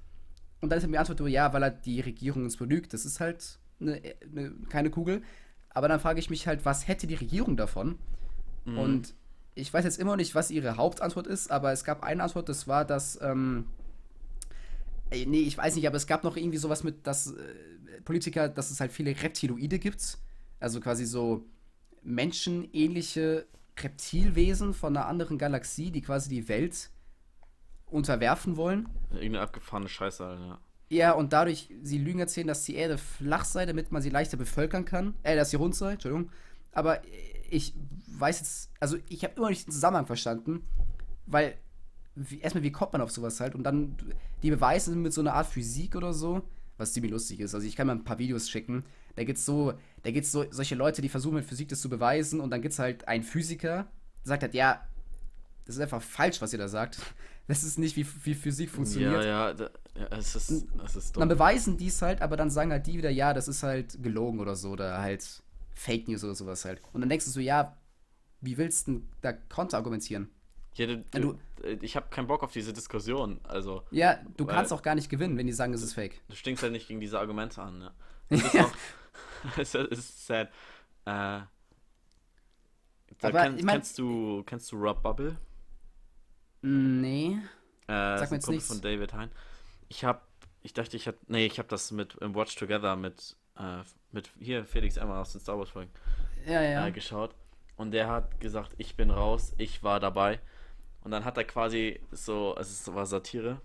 Und dann ist mir die Antwort, ja, weil er die Regierung uns belügt. Das ist halt eine, eine, keine Kugel. Aber dann frage ich mich halt, was hätte die Regierung davon? Mhm. Und ich weiß jetzt immer nicht, was ihre Hauptantwort ist, aber es gab eine Antwort, das war, dass, ähm, nee, ich weiß nicht, aber es gab noch irgendwie sowas mit, dass äh, Politiker, dass es halt viele Reptiloide gibt. Also quasi so menschenähnliche Reptilwesen von einer anderen Galaxie, die quasi die Welt unterwerfen wollen. Irgendeine abgefahrene Scheiße, halt, ja. Ja, und dadurch sie Lügen erzählen, dass die Erde flach sei, damit man sie leichter bevölkern kann. Äh, dass sie rund sei, Entschuldigung. Aber ich weiß jetzt, also ich habe immer nicht den Zusammenhang verstanden, weil wie, erstmal, wie kommt man auf sowas halt? Und dann die Beweise mit so einer Art Physik oder so, was ziemlich lustig ist. Also ich kann mal ein paar Videos schicken. Da gibt's so, da gibt's so solche Leute, die versuchen mit Physik das zu beweisen und dann gibt's halt einen Physiker, der sagt halt, ja, das ist einfach falsch, was ihr da sagt. Das ist nicht, wie, wie Physik funktioniert. Ja, ja, da, ja es ist, es ist dumm. Dann beweisen die es halt, aber dann sagen halt die wieder, ja, das ist halt gelogen oder so, oder halt Fake News oder sowas halt. Und dann denkst du so, ja, wie willst du denn da Konter argumentieren? Ja, du, du, ich habe keinen Bock auf diese Diskussion. Also, ja, du kannst auch gar nicht gewinnen, wenn die sagen, es ist fake. Du stinkst halt nicht gegen diese Argumente an. Ne? Das ist auch, es ist sad. Äh, kenn, ich mein, kennst du kennst du Rob Bubble? Nee. Äh, Sag mir jetzt nichts. von David Hein. Ich hab, ich dachte, ich hab, nee, ich hab das mit im Watch Together mit äh, mit hier Felix Emma aus den Star Wars Folgen ja, ja. Äh, geschaut und der hat gesagt, ich bin raus, ich war dabei und dann hat er quasi so, es war Satire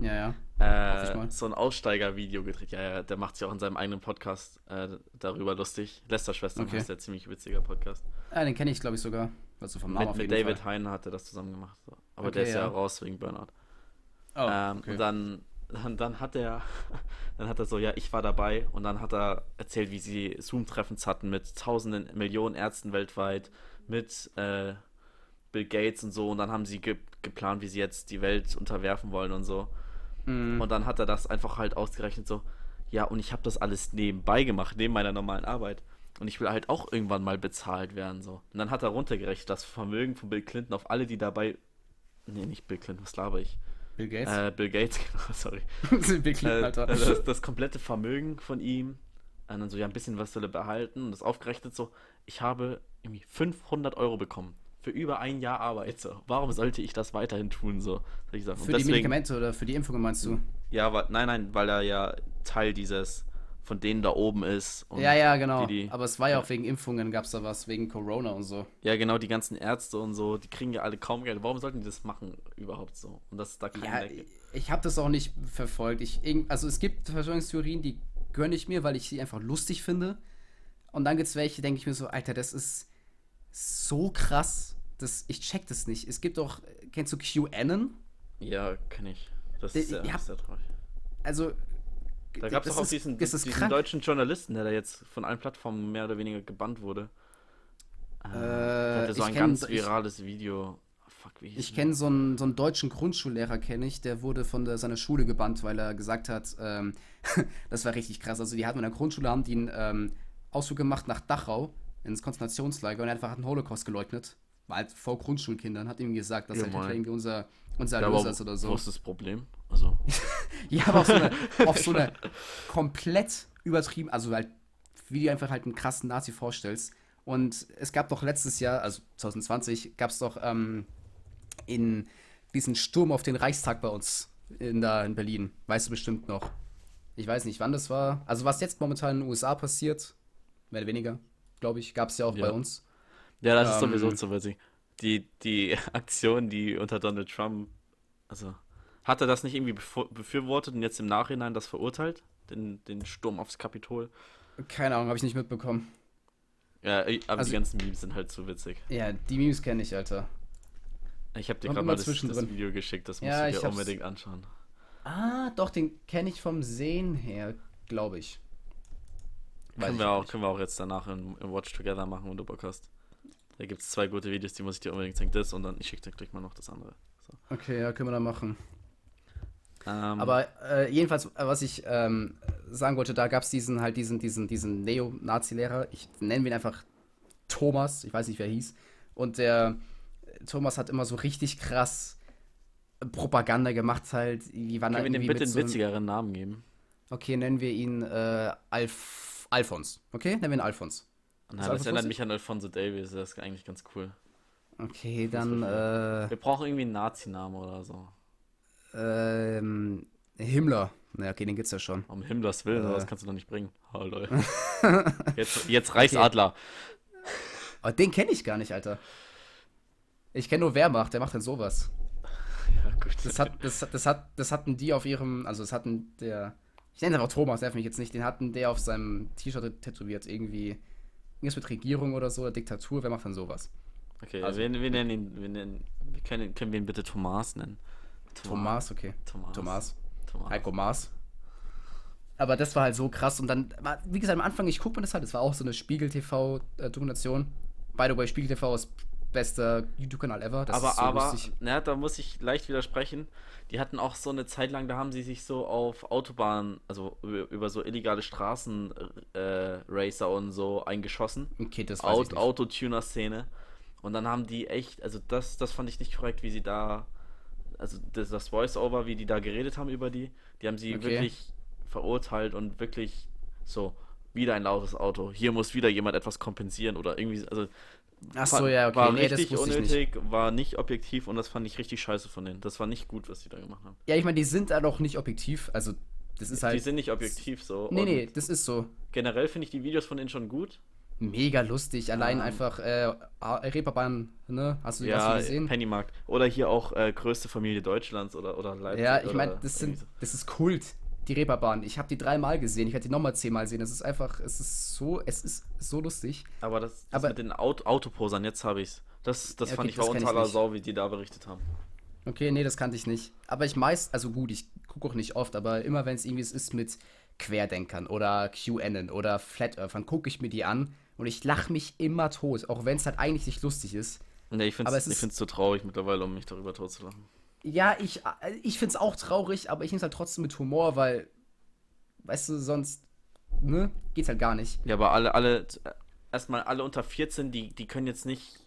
ja, ja. Äh, so ein Aussteiger-Video gedreht. Ja, ja, der macht sich auch in seinem eigenen Podcast äh, darüber lustig. Lester-Schwestern okay. ist der ziemlich witziger Podcast. Ja, den kenne ich, glaube ich, sogar. Also vom Namen mit, mit David Heine hat er das zusammen gemacht. So. Aber okay, der ist ja. ja raus wegen Burnout. Oh, ähm, okay. Und dann dann, dann hat er, dann hat er so, ja, ich war dabei und dann hat er erzählt, wie sie Zoom-Treffens hatten mit tausenden, Millionen Ärzten weltweit, mit äh, Bill Gates und so und dann haben sie ge geplant, wie sie jetzt die Welt unterwerfen wollen und so. Mhm. Und dann hat er das einfach halt ausgerechnet so, ja, und ich habe das alles nebenbei gemacht, neben meiner normalen Arbeit. Und ich will halt auch irgendwann mal bezahlt werden, so. Und dann hat er runtergerechnet, das Vermögen von Bill Clinton auf alle, die dabei. Nee, nicht Bill Clinton, was laber ich? Bill Gates? Äh, Bill Gates, genau, sorry. Bill Clinton, Äh, Alter. das, das komplette Vermögen von ihm. Und dann so, ja, ein bisschen was soll er behalten. Und das aufgerechnet so, ich habe irgendwie 500 Euro bekommen. Für über ein Jahr Arbeit. So. Warum sollte ich das weiterhin tun? So, ich. Und Für die Medikamente oder für die Impfungen meinst du? ja, weil, nein, nein, weil er ja Teil dieses von denen da oben ist. ja, ja, genau. Die, die, Aber es war ja auch wegen Impfungen, gab es da was, wegen Corona und so. ja, genau, die ganzen Ärzte und so, die kriegen ja alle kaum Geld. Warum sollten die das machen überhaupt so? Und das da kein Ja, ich habe das auch nicht verfolgt. Ich, also es gibt Verschwörungstheorien, die gönne ich mir, weil ich sie einfach lustig finde. Und dann gibt es welche, denke ich mir so, Alter, das ist so krass. Das, ich check das nicht. Es gibt auch, kennst du QAnon? Ja, kenne ich. Das ist sehr, ja. sehr traurig. Also. Da gab es doch auch ist- diesen, diesen deutschen Journalisten, der da jetzt von allen Plattformen mehr oder weniger gebannt wurde. Äh, der hatte so ich ein kenn- ganz ich- virales Video. Fuck, wie Ich kenne so einen, so einen deutschen Grundschullehrer, kenne ich, der wurde von der, seiner Schule gebannt, weil er gesagt hat, ähm, das war richtig krass. Also die hatten in der Grundschule, haben die einen ähm, Ausflug gemacht nach Dachau, ins Konzentrationslager und er einfach hat den Holocaust geleugnet. War halt vor Grundschulkindern, hat ihm gesagt, dass Ja, er Mann. irgendwie unser, unser Ja, Erlöser ist oder so. ist das Problem? Also, Ja, aber auf so eine, auf so eine komplett übertrieben, also halt, wie du einfach halt einen krassen Nazi vorstellst. Und es gab doch letztes Jahr, also 2020, gab es doch ähm, in diesen Sturm auf den Reichstag bei uns in, da in Berlin. Weißt du bestimmt noch. Ich weiß nicht, wann das war. Also was jetzt momentan in den USA passiert, mehr oder weniger, glaube ich, gab es ja auch Ja. bei uns. Ja, das ist Ähm, sowieso zu witzig. Die, die Aktion, die unter Donald Trump, also, hat er das nicht irgendwie befür- befürwortet und jetzt im Nachhinein das verurteilt? Den, den Sturm aufs Kapitol? Keine Ahnung, habe ich nicht mitbekommen. Ja, aber Also- die ganzen Memes sind halt zu witzig. Ja, die Memes kenne ich, Alter. Ich habe dir gerade mal das, das. Video geschickt, das musst Ja, du dir unbedingt anschauen. Ah, doch, den kenne ich vom Sehen her, glaube ich. Weiß Können ich wir, auch, nicht. können wir auch jetzt danach im, im Watch Together machen, wenn du Bock hast. Da gibt es zwei gute Videos, die muss ich dir unbedingt zeigen. Das und dann ich schicke dir gleich mal noch das andere. So. Okay, ja, können wir da machen. Ähm, Aber äh, jedenfalls, äh, was ich ähm, sagen wollte, da gab es diesen halt diesen, diesen, diesen Neo-Nazi-Lehrer. Ich nenne ihn einfach Thomas, ich weiß nicht, wer er hieß. Und der äh, Thomas hat immer so richtig krass Propaganda gemacht, halt. Die waren können wir dem irgendwie bitte einen so witzigeren Namen geben? Okay, nennen wir ihn äh, Alf Alfons. Okay, nennen wir ihn Alfons. Na, das Alfons erinnert mich an Alfonso Davies, der ist eigentlich ganz cool. Okay, dann äh, Wir brauchen irgendwie einen Nazi-Namen oder so. ähm, Himmler. Na, okay, den gibt's ja schon. Um Himmlers Willen, Äh. das kannst du doch nicht bringen. Oh, lol. jetzt, jetzt Reichsadler. Aber den kenne ich gar nicht, Alter. Ich kenne nur Wehrmacht, der macht denn sowas. Ja, gut. Das hat, das, das hat, das hatten die auf ihrem, also das hatten der, ich nenne einfach Thomas, nerv mich jetzt nicht, den hatten der auf seinem T-Shirt tätowiert, irgendwie, irgendwas mit Regierung oder so, Diktatur, wer macht denn sowas? okay, also- wir, wir nennen ihn, wir nennen, wir können, können wir ihn bitte Thomas nennen? Thomas, okay. Thomas. Thomas. Thomas. Heiko Maas. Aber das war halt so krass und dann, wie gesagt, am Anfang, ich gucke mir das halt, das war auch so eine Spiegel-TV-Dokumentation. By the way, Spiegel TV ist bester YouTube-Kanal ever. Das aber, ist so aber, lustig. da muss ich leicht widersprechen. Die hatten auch so eine Zeit lang, da haben sie sich so auf Autobahnen, also über, so illegale Straßenracer äh, und so eingeschossen. Okay, das weiß nicht. Autotuner-Szene. Und dann haben die echt, also das, das fand ich nicht korrekt, wie sie da, also das, das Voice-Over, wie die da geredet haben über die. Die haben sie Okay. wirklich verurteilt und wirklich so, wieder ein lautes Auto. Hier muss wieder jemand etwas kompensieren oder irgendwie, also Ach so, ja, okay. war nee, das richtig nicht. unnötig, war nicht objektiv und das fand ich richtig scheiße von denen. Das war nicht gut, was die da gemacht haben. Ja, ich meine, die sind halt auch nicht objektiv. Also, das ist die halt. sind nicht objektiv so. Nee, nee, das ist so. Generell finde ich die Videos von denen schon gut. Mega lustig. Allein Ähm. einfach, äh, Reeperbahn, ne? Hast du, hast Ja, du gesehen? Pennymarkt. Oder hier auch äh, größte Familie Deutschlands oder, oder Leipzig. Ja, ich meine, das sind, das ist Kult. Die Reeperbahn. Ich habe die dreimal gesehen. Ich werde die nochmal zehnmal sehen. Es ist einfach, es ist so, es ist so lustig. Aber das, das aber- mit den Aut Autoposern, jetzt habe ich's. Das, das Ja, fand okay, ich war unter ich aller. Sau, wie die da berichtet haben. Okay, nee, das kannte ich nicht. Aber ich meist, also gut, ich gucke auch nicht oft, aber immer wenn es irgendwie ist mit Querdenkern oder QAnon oder Flat Earthern, gucke ich mir die an und ich lache mich immer tot, auch wenn es halt eigentlich nicht lustig ist. Nee, ich finde es es ist- zu traurig mittlerweile, um mich darüber tot zu lachen. Ja, ich, ich finde es auch traurig, aber ich nehme es halt trotzdem mit Humor, weil, weißt du, sonst, ne, geht's halt gar nicht. Ja, aber alle, alle, äh, erstmal alle unter 14, die, die können jetzt nicht,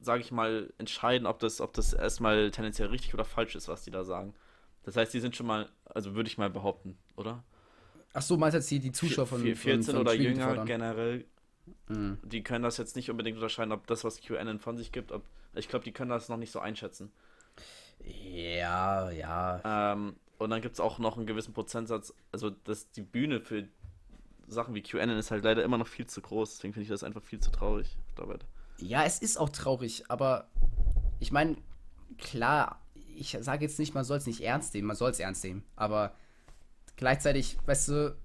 sage ich mal, entscheiden, ob das, ob das erstmal tendenziell richtig oder falsch ist, was die da sagen. Das heißt, die sind schon mal, also würde ich mal behaupten, oder? Ach so, meinst du jetzt die, die Zuschauer von, Vier- von 14 von oder jünger fordern? generell, Mhm. die können das jetzt nicht unbedingt unterscheiden, ob das, was QAnon von sich gibt, ob, ich glaube, die können das noch nicht so einschätzen. Ja, ja. Ähm, und dann gibt es auch noch einen gewissen Prozentsatz, also dass die Bühne für Sachen wie QAnon ist halt leider immer noch viel zu groß, deswegen finde ich das einfach viel zu traurig dabei. Ja, es ist auch traurig, aber ich meine, klar, ich sage jetzt nicht, man soll es nicht ernst nehmen, man soll es ernst nehmen, aber gleichzeitig, weißt du,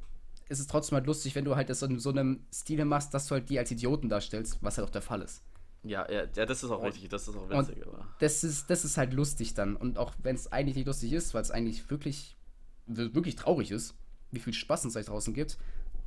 ist es trotzdem halt lustig, wenn du halt das in so einem Stile machst, dass du halt die als Idioten darstellst, was halt auch der Fall ist. Ja, ja, ja das ist auch Und- richtig, das ist auch und- witzig, aber. Das ist, das ist halt lustig dann. Und auch wenn es eigentlich nicht lustig ist, weil es eigentlich wirklich, wirklich traurig ist, wie viel Spaß es da draußen gibt,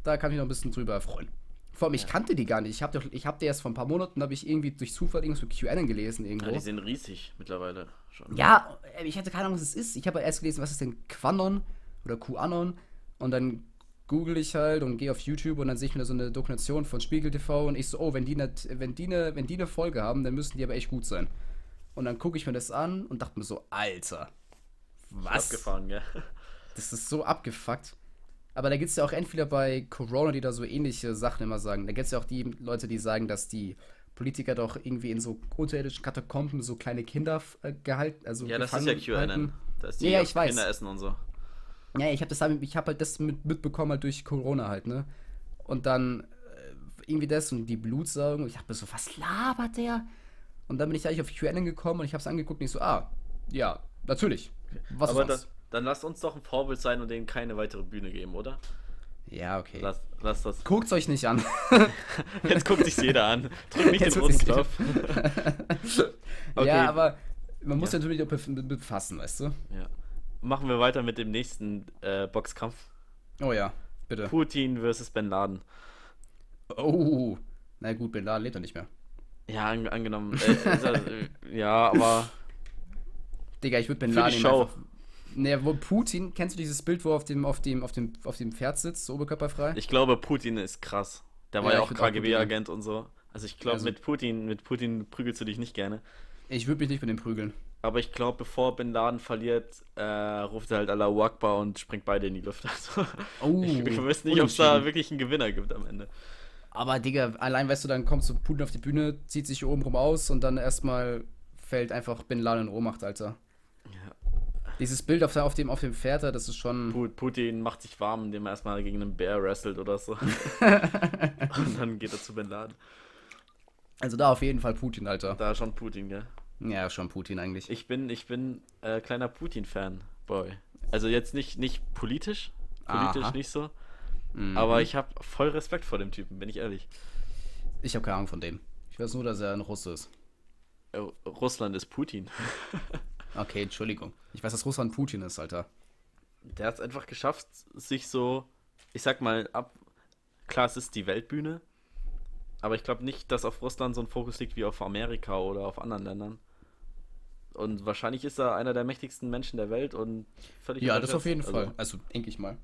da kann ich noch ein bisschen drüber freuen. Vor allem, ich kannte die gar nicht. Ich habe ich hab die erst vor ein paar Monaten, habe ich irgendwie durch Zufall irgendwas mit QAnon gelesen irgendwo. Ja, die sind riesig mittlerweile schon. Ja, äh, ich hatte keine Ahnung, was es ist. Ich habe erst gelesen, was ist denn Quanon oder QAnon und dann google ich halt und gehe auf YouTube und dann sehe ich mir da so eine Dokumentation von Spiegel TV und ich so, oh, wenn die, nicht, wenn, die eine, wenn die eine Folge haben, dann müssen die aber echt gut sein. Und dann gucke ich mir das an und dachte mir so, Alter, was? Abgefahren, gell? Das ist so abgefuckt. Aber da gibt es ja auch entweder bei Corona, die da so ähnliche Sachen immer sagen. Da gibt es ja auch die Leute, die sagen, dass die Politiker doch irgendwie in so unterirdischen Katakomben so kleine Kinder äh, gehalten, also Ja, das ist ja. QAnon. Da ist die Ja, ja, ich weiß. Kinder essen und so. Ja, ich habe das, halt- ich hab halt das mit, mitbekommen halt durch Corona halt, ne? Und dann äh, irgendwie das und die Blutsaugen. Und ich dachte mir so, was labert der? Und dann bin ich eigentlich auf QAnon gekommen und ich habe es angeguckt und ich so, ah, ja, natürlich. Was aber ist dann, lasst uns doch ein Vorbild sein und denen keine weitere Bühne geben, oder? Ja, okay. Lass, lass das. Guckt's euch nicht an. Jetzt guckt sich's jeder an. Drück nicht Jetzt den guckt roten sich's Knopf. Okay. Ja, aber man muss Ja. natürlich auch bef- befassen, weißt du? Ja. Machen wir weiter mit dem nächsten äh, Boxkampf. Oh ja, bitte. Putin versus Bin Laden. Oh, na gut, Bin Laden lebt doch nicht mehr. Ja, an, angenommen. Äh, er, äh, ja, aber Digga, ich würde Bin Für die Laden Show. einfach... Ne, wo Putin, kennst du dieses Bild, wo er auf dem, auf dem, auf dem, auf dem Pferd sitzt, so oberkörperfrei? ich glaube, Putin ist krass. Der war Ja, ja, auch KGB-Agent und so. Also ich glaube, Also- mit Putin, mit Putin prügelst du dich nicht gerne. Ich würde mich nicht mit dem prügeln. Aber ich glaube, bevor Bin Laden verliert, äh, ruft er halt Allahu Akbar und springt beide in die Luft. Also, Oh, ich, ich weiß nicht, ob es da wirklich einen Gewinner gibt am Ende. Aber Digga, allein weißt du, dann kommt so Putin auf die Bühne, zieht sich oben rum aus und dann erstmal fällt einfach Bin Laden in Ohnmacht, Alter. Ja. Dieses Bild auf, auf, dem, auf dem Pferd, da, das ist schon. Pu- Putin macht sich warm, indem er erstmal gegen einen Bär wrestelt oder so. und dann geht er zu Bin Laden. Also da auf jeden Fall Putin, Alter. Da schon Putin, gell? Ja, schon Putin eigentlich. Ich bin, ich bin äh, kleiner Putin-Fan, Boy. Also jetzt nicht, nicht politisch, politisch Aha. nicht so, Mhm. aber ich habe voll Respekt vor dem Typen, bin ich ehrlich. Ich habe keine Ahnung von dem. Ich weiß nur, dass er ein Russe ist. Äh, Russland ist Putin. Okay, Entschuldigung. Ich weiß, dass Russland Putin ist, Alter. Der hat es einfach geschafft, sich so, ich sag mal, ab. Klar, es ist die Weltbühne, aber ich glaube nicht, dass auf Russland so ein Fokus liegt wie auf Amerika oder auf anderen Ländern. Und wahrscheinlich ist er einer der mächtigsten Menschen der Welt und völlig Ja, das auf jeden Also, Fall. Also, denke ich mal.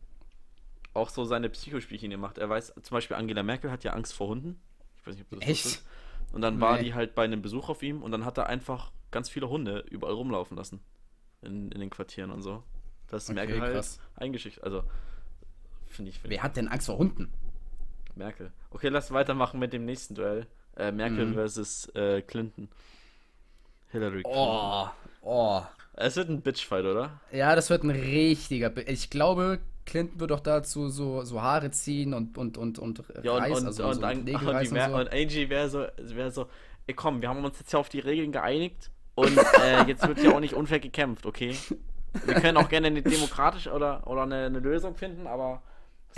Auch so seine Psychospielchen gemacht. Er weiß, zum Beispiel Angela Merkel hat ja Angst vor Hunden. Ich weiß nicht, ob du das Echt? wusstest. Und dann war Nee. die halt bei einem Besuch auf ihm und dann hat er einfach ganz viele Hunde überall rumlaufen lassen. In, in den Quartieren und so. Das ist Okay, Merkel halt krass. eingeschickt. Also, finde ich, find Wer hat denn Angst vor Hunden? Merkel. Okay, lass weitermachen mit dem nächsten Duell. Äh, Merkel Mhm. versus äh, Clinton. Hillary Clinton. Oh, oh. Es wird ein Bitchfight, oder? Ja, das wird ein richtiger. Be ich glaube, Clinton wird auch dazu so, so Haare ziehen und, und, und, und Ja, und, Reis, und, also so so. Angie wäre so, wär so, ey komm, wir haben uns jetzt ja auf die Regeln geeinigt und äh, jetzt wird ja auch nicht unfair gekämpft, okay? Wir können auch gerne eine demokratische oder, oder eine, eine Lösung finden, aber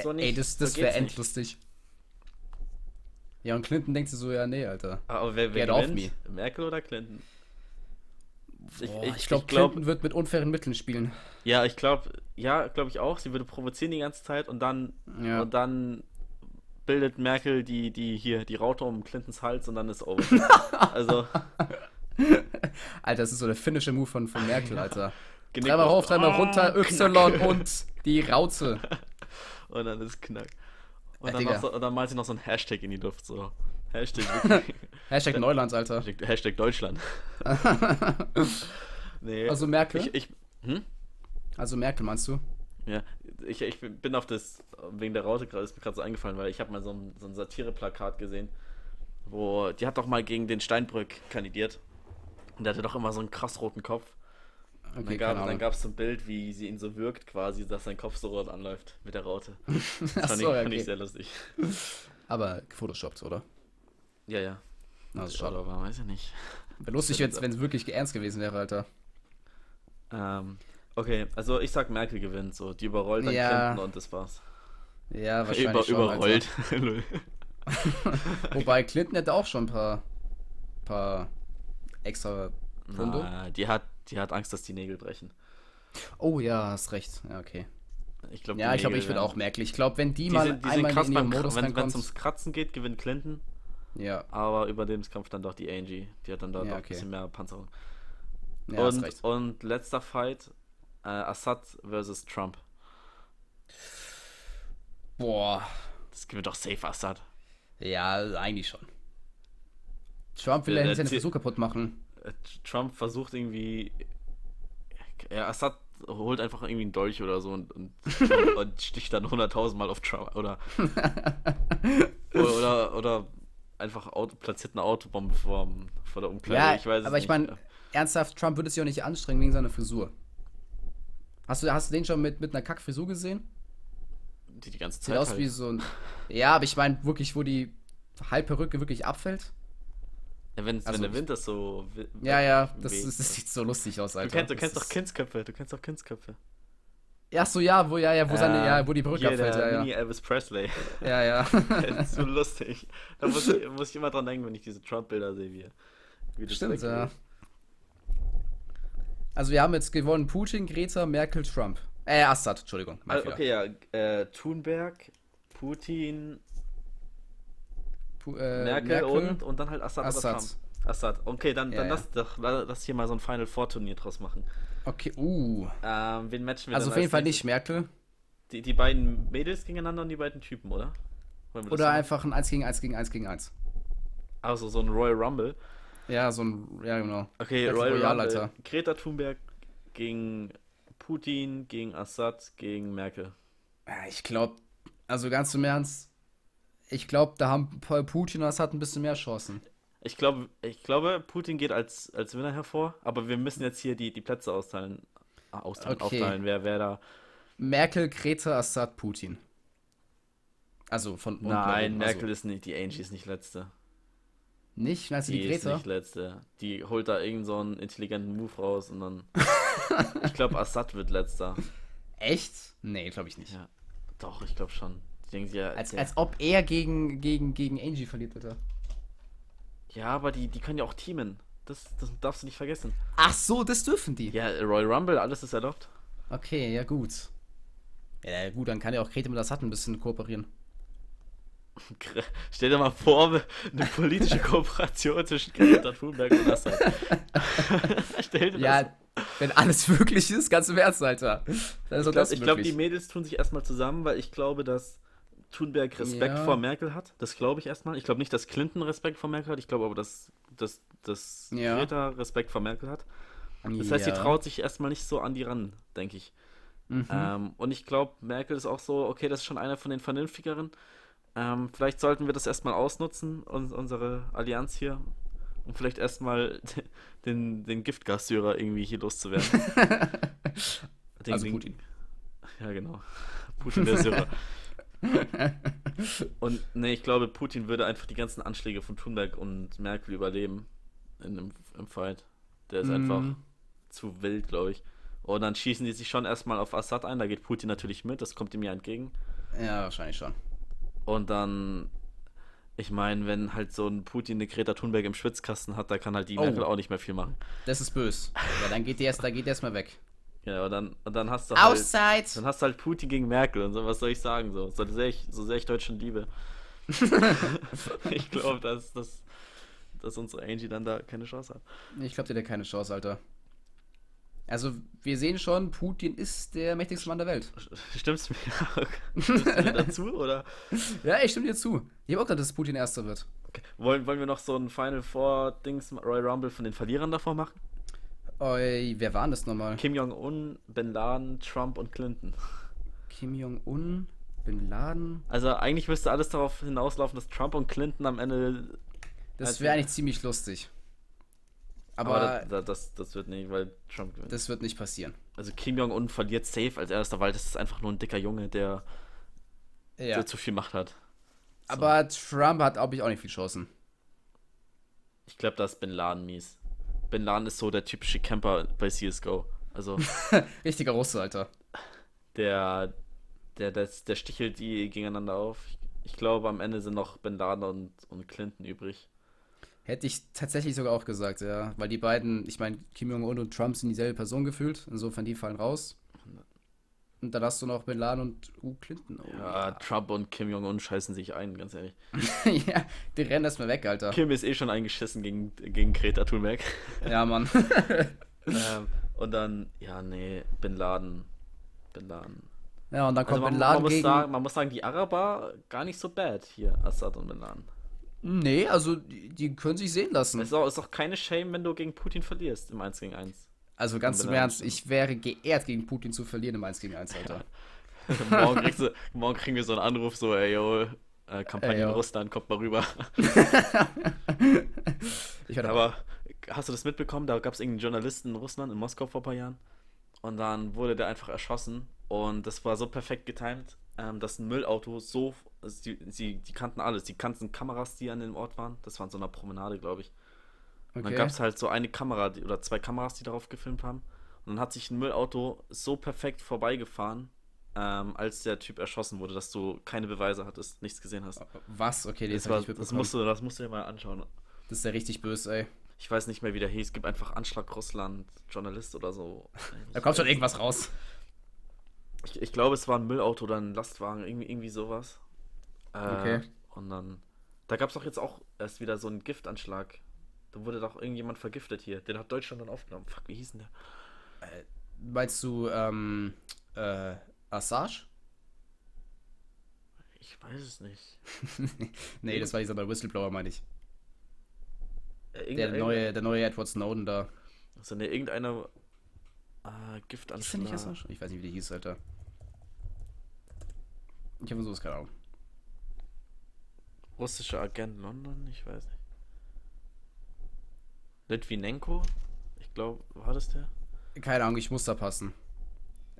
so nicht. Ey, das, so das geht's wäre endlustig. Ja, und Clinton denkt sich so, ja, nee, Alter. Aber wer, wer Get gewinnt? Merkel oder Clinton? Ich, ich, ich glaube, glaub- Clinton wird mit unfairen Mitteln spielen. Ja, ich glaube, ja, glaube ich auch. Sie würde provozieren die ganze Zeit und dann Ja. und dann bildet Merkel die die hier die Raute um Clintons Hals und dann ist over. also Alter, das ist so der finnische Move von, von Merkel, Alter. Genick Dreimal rauf, dreimal Ah, runter, Y und die Raute. und dann ist Knack. Und Äh, dann, so, und dann malt sie noch so ein Hashtag in die Luft so. Hashtag, Hashtag Neuland, Alter. Hashtag, Hashtag Deutschland. nee. Also Merkel? Ich, ich, hm? Also Merkel, meinst du? Ja, ich, ich bin auf das, wegen der Raute gerade, ist mir gerade so eingefallen, weil ich habe mal so ein, so ein Satire-Plakat gesehen, wo, die hat doch mal gegen den Steinbrück kandidiert. Und der hatte doch immer so einen krass roten Kopf. Und Okay, dann gab keine dann gab es so ein Bild, wie sie ihn so wirkt, quasi, dass sein Kopf so rot anläuft mit der Raute. Das fand, so, ich, fand ich okay. sehr lustig. Aber gefotoshoppt, oder? Ja, ja. Na, ist schade. Aber weiß ich nicht. Wäre lustig, wenn es wirklich ernst gewesen wäre, Alter. Ähm, okay, also ich sag Merkel gewinnt, so. Die überrollt dann Ja. Clinton und das war's. Ja, wahrscheinlich Über, schon, überrollt. Wobei Clinton hätte auch schon ein paar, paar extra Funde. Na, die hat, die hat Angst, dass die Nägel brechen. Oh ja, hast recht. Ja, okay. Ich glaube, Ja, ich glaube, ich würde auch Merkel. Ich glaube, wenn die, Die mal sind, die sind einmal krass in ihren beim Modus Wenn es ums Kratzen geht, gewinnt Clinton. Ja, Aber Überlebenskampf dann doch die Angie. Die hat dann da Ja, doch okay. ein bisschen mehr Panzerung. ja und, und letzter Fight: äh, Assad versus Trump. Boah. Das gewinnt doch safe Assad. Ja, eigentlich schon. Trump will Der- ja seinen Ziel- Versuch kaputt machen. Äh, Trump versucht irgendwie. Ja, Assad holt einfach irgendwie einen Dolch oder so und, und, und sticht dann 100.000 Mal auf Trump. Oder, oder, oder, oder einfach Auto, platziert eine Autobombe vor, vor der Umkleide. Ja, ich weiß es aber ich meine, ernsthaft, Trump würde sich auch nicht anstrengen wegen seiner Frisur. Hast du, hast du den schon mit, mit einer Kackfrisur gesehen? Die, die ganze Sieht Zeit. aus halt. wie so ein. Ja, aber ich meine wirklich, wo die Halbperücke wirklich abfällt. Ja, wenn, Also- wenn der Wind das so. Ja, ja, das, das sieht so lustig aus, Du Alter. kennst, du kennst doch Kindsköpfe, du kennst doch Kindsköpfe. Ach so, ja, wo, ja, ja, wo, seine, Äh, ja, wo die Perücke hier abfällt, der ja, Mini ja. Elvis Presley. Ja, ja. das ist so lustig. Da muss ich, muss ich immer dran denken, wenn ich diese Trump-Bilder sehe, wie, wie das Stimmt, ja. Also wir haben jetzt gewonnen Putin, Greta, Merkel, Trump. Äh, Assad, Entschuldigung. Also, okay, ja. Äh, Thunberg, Putin, Pu äh, Merkel, und, und dann halt Assad, Assad. Assad. Okay, dann, dann ja. lass doch lass hier mal so ein Final Four Turnier draus machen. Okay, uh. Ähm, wen matchen wir Also auf jeden Fall nicht Merkel. Die, die beiden Mädels gegeneinander und die beiden Typen, oder? Oder einfach ein 1 gegen 1 gegen 1 gegen 1. Also so ein Royal Rumble. Ja, so ein, ja genau. Okay, Battle Royal Royale, Rumble. Alter. Greta Thunberg gegen Putin, gegen Assad, gegen Merkel. Ja, Ich glaube, also ganz im Ernst, ich glaube, da haben Paul Putin und Assad ein bisschen mehr Chancen. Ich glaube, ich glaube, Putin geht als, als Winner hervor, aber wir müssen jetzt hier die, die Plätze austeilen. Ah, austeilen, Okay. aufteilen, wer, wer da. Merkel, Greta, Assad, Putin. Also von unten Nein, oben, Merkel also ist nicht, die Angie ist nicht letzte. nicht, meinst du die, Die ist Greta? nicht letzte. Die holt da irgend so einen intelligenten Move raus und dann. ich glaube, Assad wird letzter. Echt? Nee, glaube ich nicht. Ja. Doch, ich glaube schon. Die denken sich ja, Als, als ob er gegen, gegen, gegen Angie verliert, Alter. Ja, aber die, die können ja auch teamen. Das, das darfst du nicht vergessen. Ach so, das dürfen die. Ja, Royal Rumble, alles ist erlaubt. Okay, ja gut. Ja gut, dann kann ja auch Greta mit Assad ein bisschen kooperieren. Stell dir mal vor, eine politische Kooperation zwischen Greta Thunberg und Assad. Stell dir das Ja, wenn alles wirklich ist, ganz im Ernst, Alter. Dann ist auch Ich glaube, das glaub, die möglich. Mädels tun sich erstmal zusammen, weil ich glaube, dass Thunberg Respekt Ja. vor Merkel hat. Das glaube ich erstmal. Ich glaube nicht, dass Clinton Respekt vor Merkel hat. Ich glaube aber, dass, dass, dass Ja. Greta Respekt vor Merkel hat. Das heißt, sie traut sich erstmal nicht so an die ran, denke ich. Mhm. Ähm, und ich glaube, Merkel ist auch so, okay, das ist schon einer von den vernünftigeren. Ähm, vielleicht sollten wir das erstmal ausnutzen, uns, unsere Allianz hier, um vielleicht erstmal den, den Giftgassyrer irgendwie hier loszuwerden. Den- Also den- Putin. Ja, genau. Putin der Syrer. und nee, ich glaube, Putin würde einfach die ganzen Anschläge von Thunberg und Merkel überleben in einem, im Fight. Der ist Mhm. einfach zu wild, glaube ich. Und dann schießen die sich schon erstmal auf Assad ein, da geht Putin natürlich mit, das kommt ihm ja entgegen. Ja, wahrscheinlich schon. Und dann, Ich meine, wenn halt so ein Putin eine Greta Thunberg im Schwitzkasten hat, da kann halt die Oh. Merkel auch nicht mehr viel machen. Das ist böse. Ja, dann geht die erst, da geht die erst mal weg. Ja, und dann, dann hast du halt. Auszeit! Dann hast du halt Putin gegen Merkel und so, was soll ich sagen? So, so sehr ich, so sehr ich Deutschland liebe. ich glaube, dass, dass, dass unsere Angie dann da keine Chance hat. Ich glaube, der hat keine Chance, Alter. Also, wir sehen schon, Putin ist der mächtigste Mann der Welt. Stimmt's mir, Stimmt's mir dazu? Oder Ja, ich stimme dir zu. Ich habe auch gedacht, dass Putin Erster wird. okay. wollen, wollen wir noch so ein Final Four Dings Royal Rumble von den Verlierern davor machen? Oi, wer war denn das nochmal? Kim Jong-un, Bin Laden, Trump und Clinton. Kim Jong-un, Bin Laden. Also eigentlich müsste alles darauf hinauslaufen, dass Trump und Clinton am Ende. Das Also- wäre eigentlich ziemlich lustig. Aber, Aber, da, da, das, das wird nicht, weil Trump gewinnt. das wird nicht passieren. Also Kim Jong-un verliert safe als erster, weil das ist einfach nur ein dicker Junge, der, Ja. der zu viel Macht hat. Aber Trump hat, glaube ich, auch nicht viel Chancen. Ich glaube, da ist Bin Laden mies. Bin Laden ist so der typische Camper bei CSGO. Also Richtiger Russe, Alter. der, der, der, der stichelt die gegeneinander auf. Ich glaube, am Ende sind noch Bin Laden und, und Clinton übrig. Hätte ich tatsächlich sogar auch gesagt, ja. Weil die beiden, ich meine, Kim Jong-un und Trump sind dieselbe Person gefühlt. Insofern, die fallen raus. Und dann hast du noch Bin Laden und uh, Clinton. Oh, Ja, Trump und Kim Jong-un scheißen sich ein, ganz ehrlich. ja, die rennen erstmal weg, Alter. Kim ist eh schon eingeschissen gegen, gegen Greta Thunberg. Ja, Mann. ähm, und dann, ja, nee, Bin Laden. Bin Laden. ja, und dann Also kommt man, Bin man, Laden muss gegen... sagen, man muss sagen, die Araber gar nicht so bad hier, Assad und Bin Laden. Nee, also die, die können sich sehen lassen. Es ist auch, ist auch keine Shame, wenn du gegen Putin verlierst im 1 gegen 1. Also ganz im Ernst, ich wäre geehrt, gegen Putin zu verlieren im 1 gegen 1, Alter. morgen, du, morgen kriegen wir so einen Anruf, so, ey, yo, äh, Kampagne Ey, yo. in Russland, kommt mal rüber. Ich Aber hast du das mitbekommen? Da gab es irgendeinen Journalisten in Russland, in Moskau vor ein paar Jahren. Und dann wurde der einfach erschossen. Und das war so perfekt getimt, ähm, dass ein Müllauto so. Also die, sie, die kannten alles. Die kannten Kameras, die an dem Ort waren. Das war in so einer Promenade, glaube ich. Und dann Okay. gab es halt so eine Kamera die, oder zwei Kameras, die darauf gefilmt haben. Und dann hat sich ein Müllauto so perfekt vorbeigefahren, ähm, als der Typ erschossen wurde, dass du keine Beweise hattest, nichts gesehen hast. Was? Okay, das, war, das, musst du, das musst du dir mal anschauen. Das ist ja richtig böse, ey. Ich weiß nicht mehr, wie der hieß. Es gibt einfach Anschlag Russland, Journalist oder so. Da kommt schon irgendwas raus. Ich, ich glaube, es war ein Müllauto oder ein Lastwagen, irgendwie, irgendwie sowas. Äh, Okay. Und dann. Da gab es doch jetzt auch erst wieder so einen Giftanschlag. Da wurde doch irgendjemand vergiftet hier. Den hat Deutschland dann aufgenommen. Fuck, wie hieß denn der? Meinst du, ähm, äh, Assage? Ich weiß es nicht. nee, das war dieser bei Whistleblower, meine ich. Äh, Der neue, der neue Edward Snowden da. Also, ne, irgendeiner. Äh, Giftanschlag. nicht Assage? Ich weiß nicht, wie der hieß, Alter. Ich habe sowas keine Ahnung. Russischer Agent London? Ich weiß nicht. Litvinenko? Ich glaube, war das der? Keine Ahnung, ich muss da passen.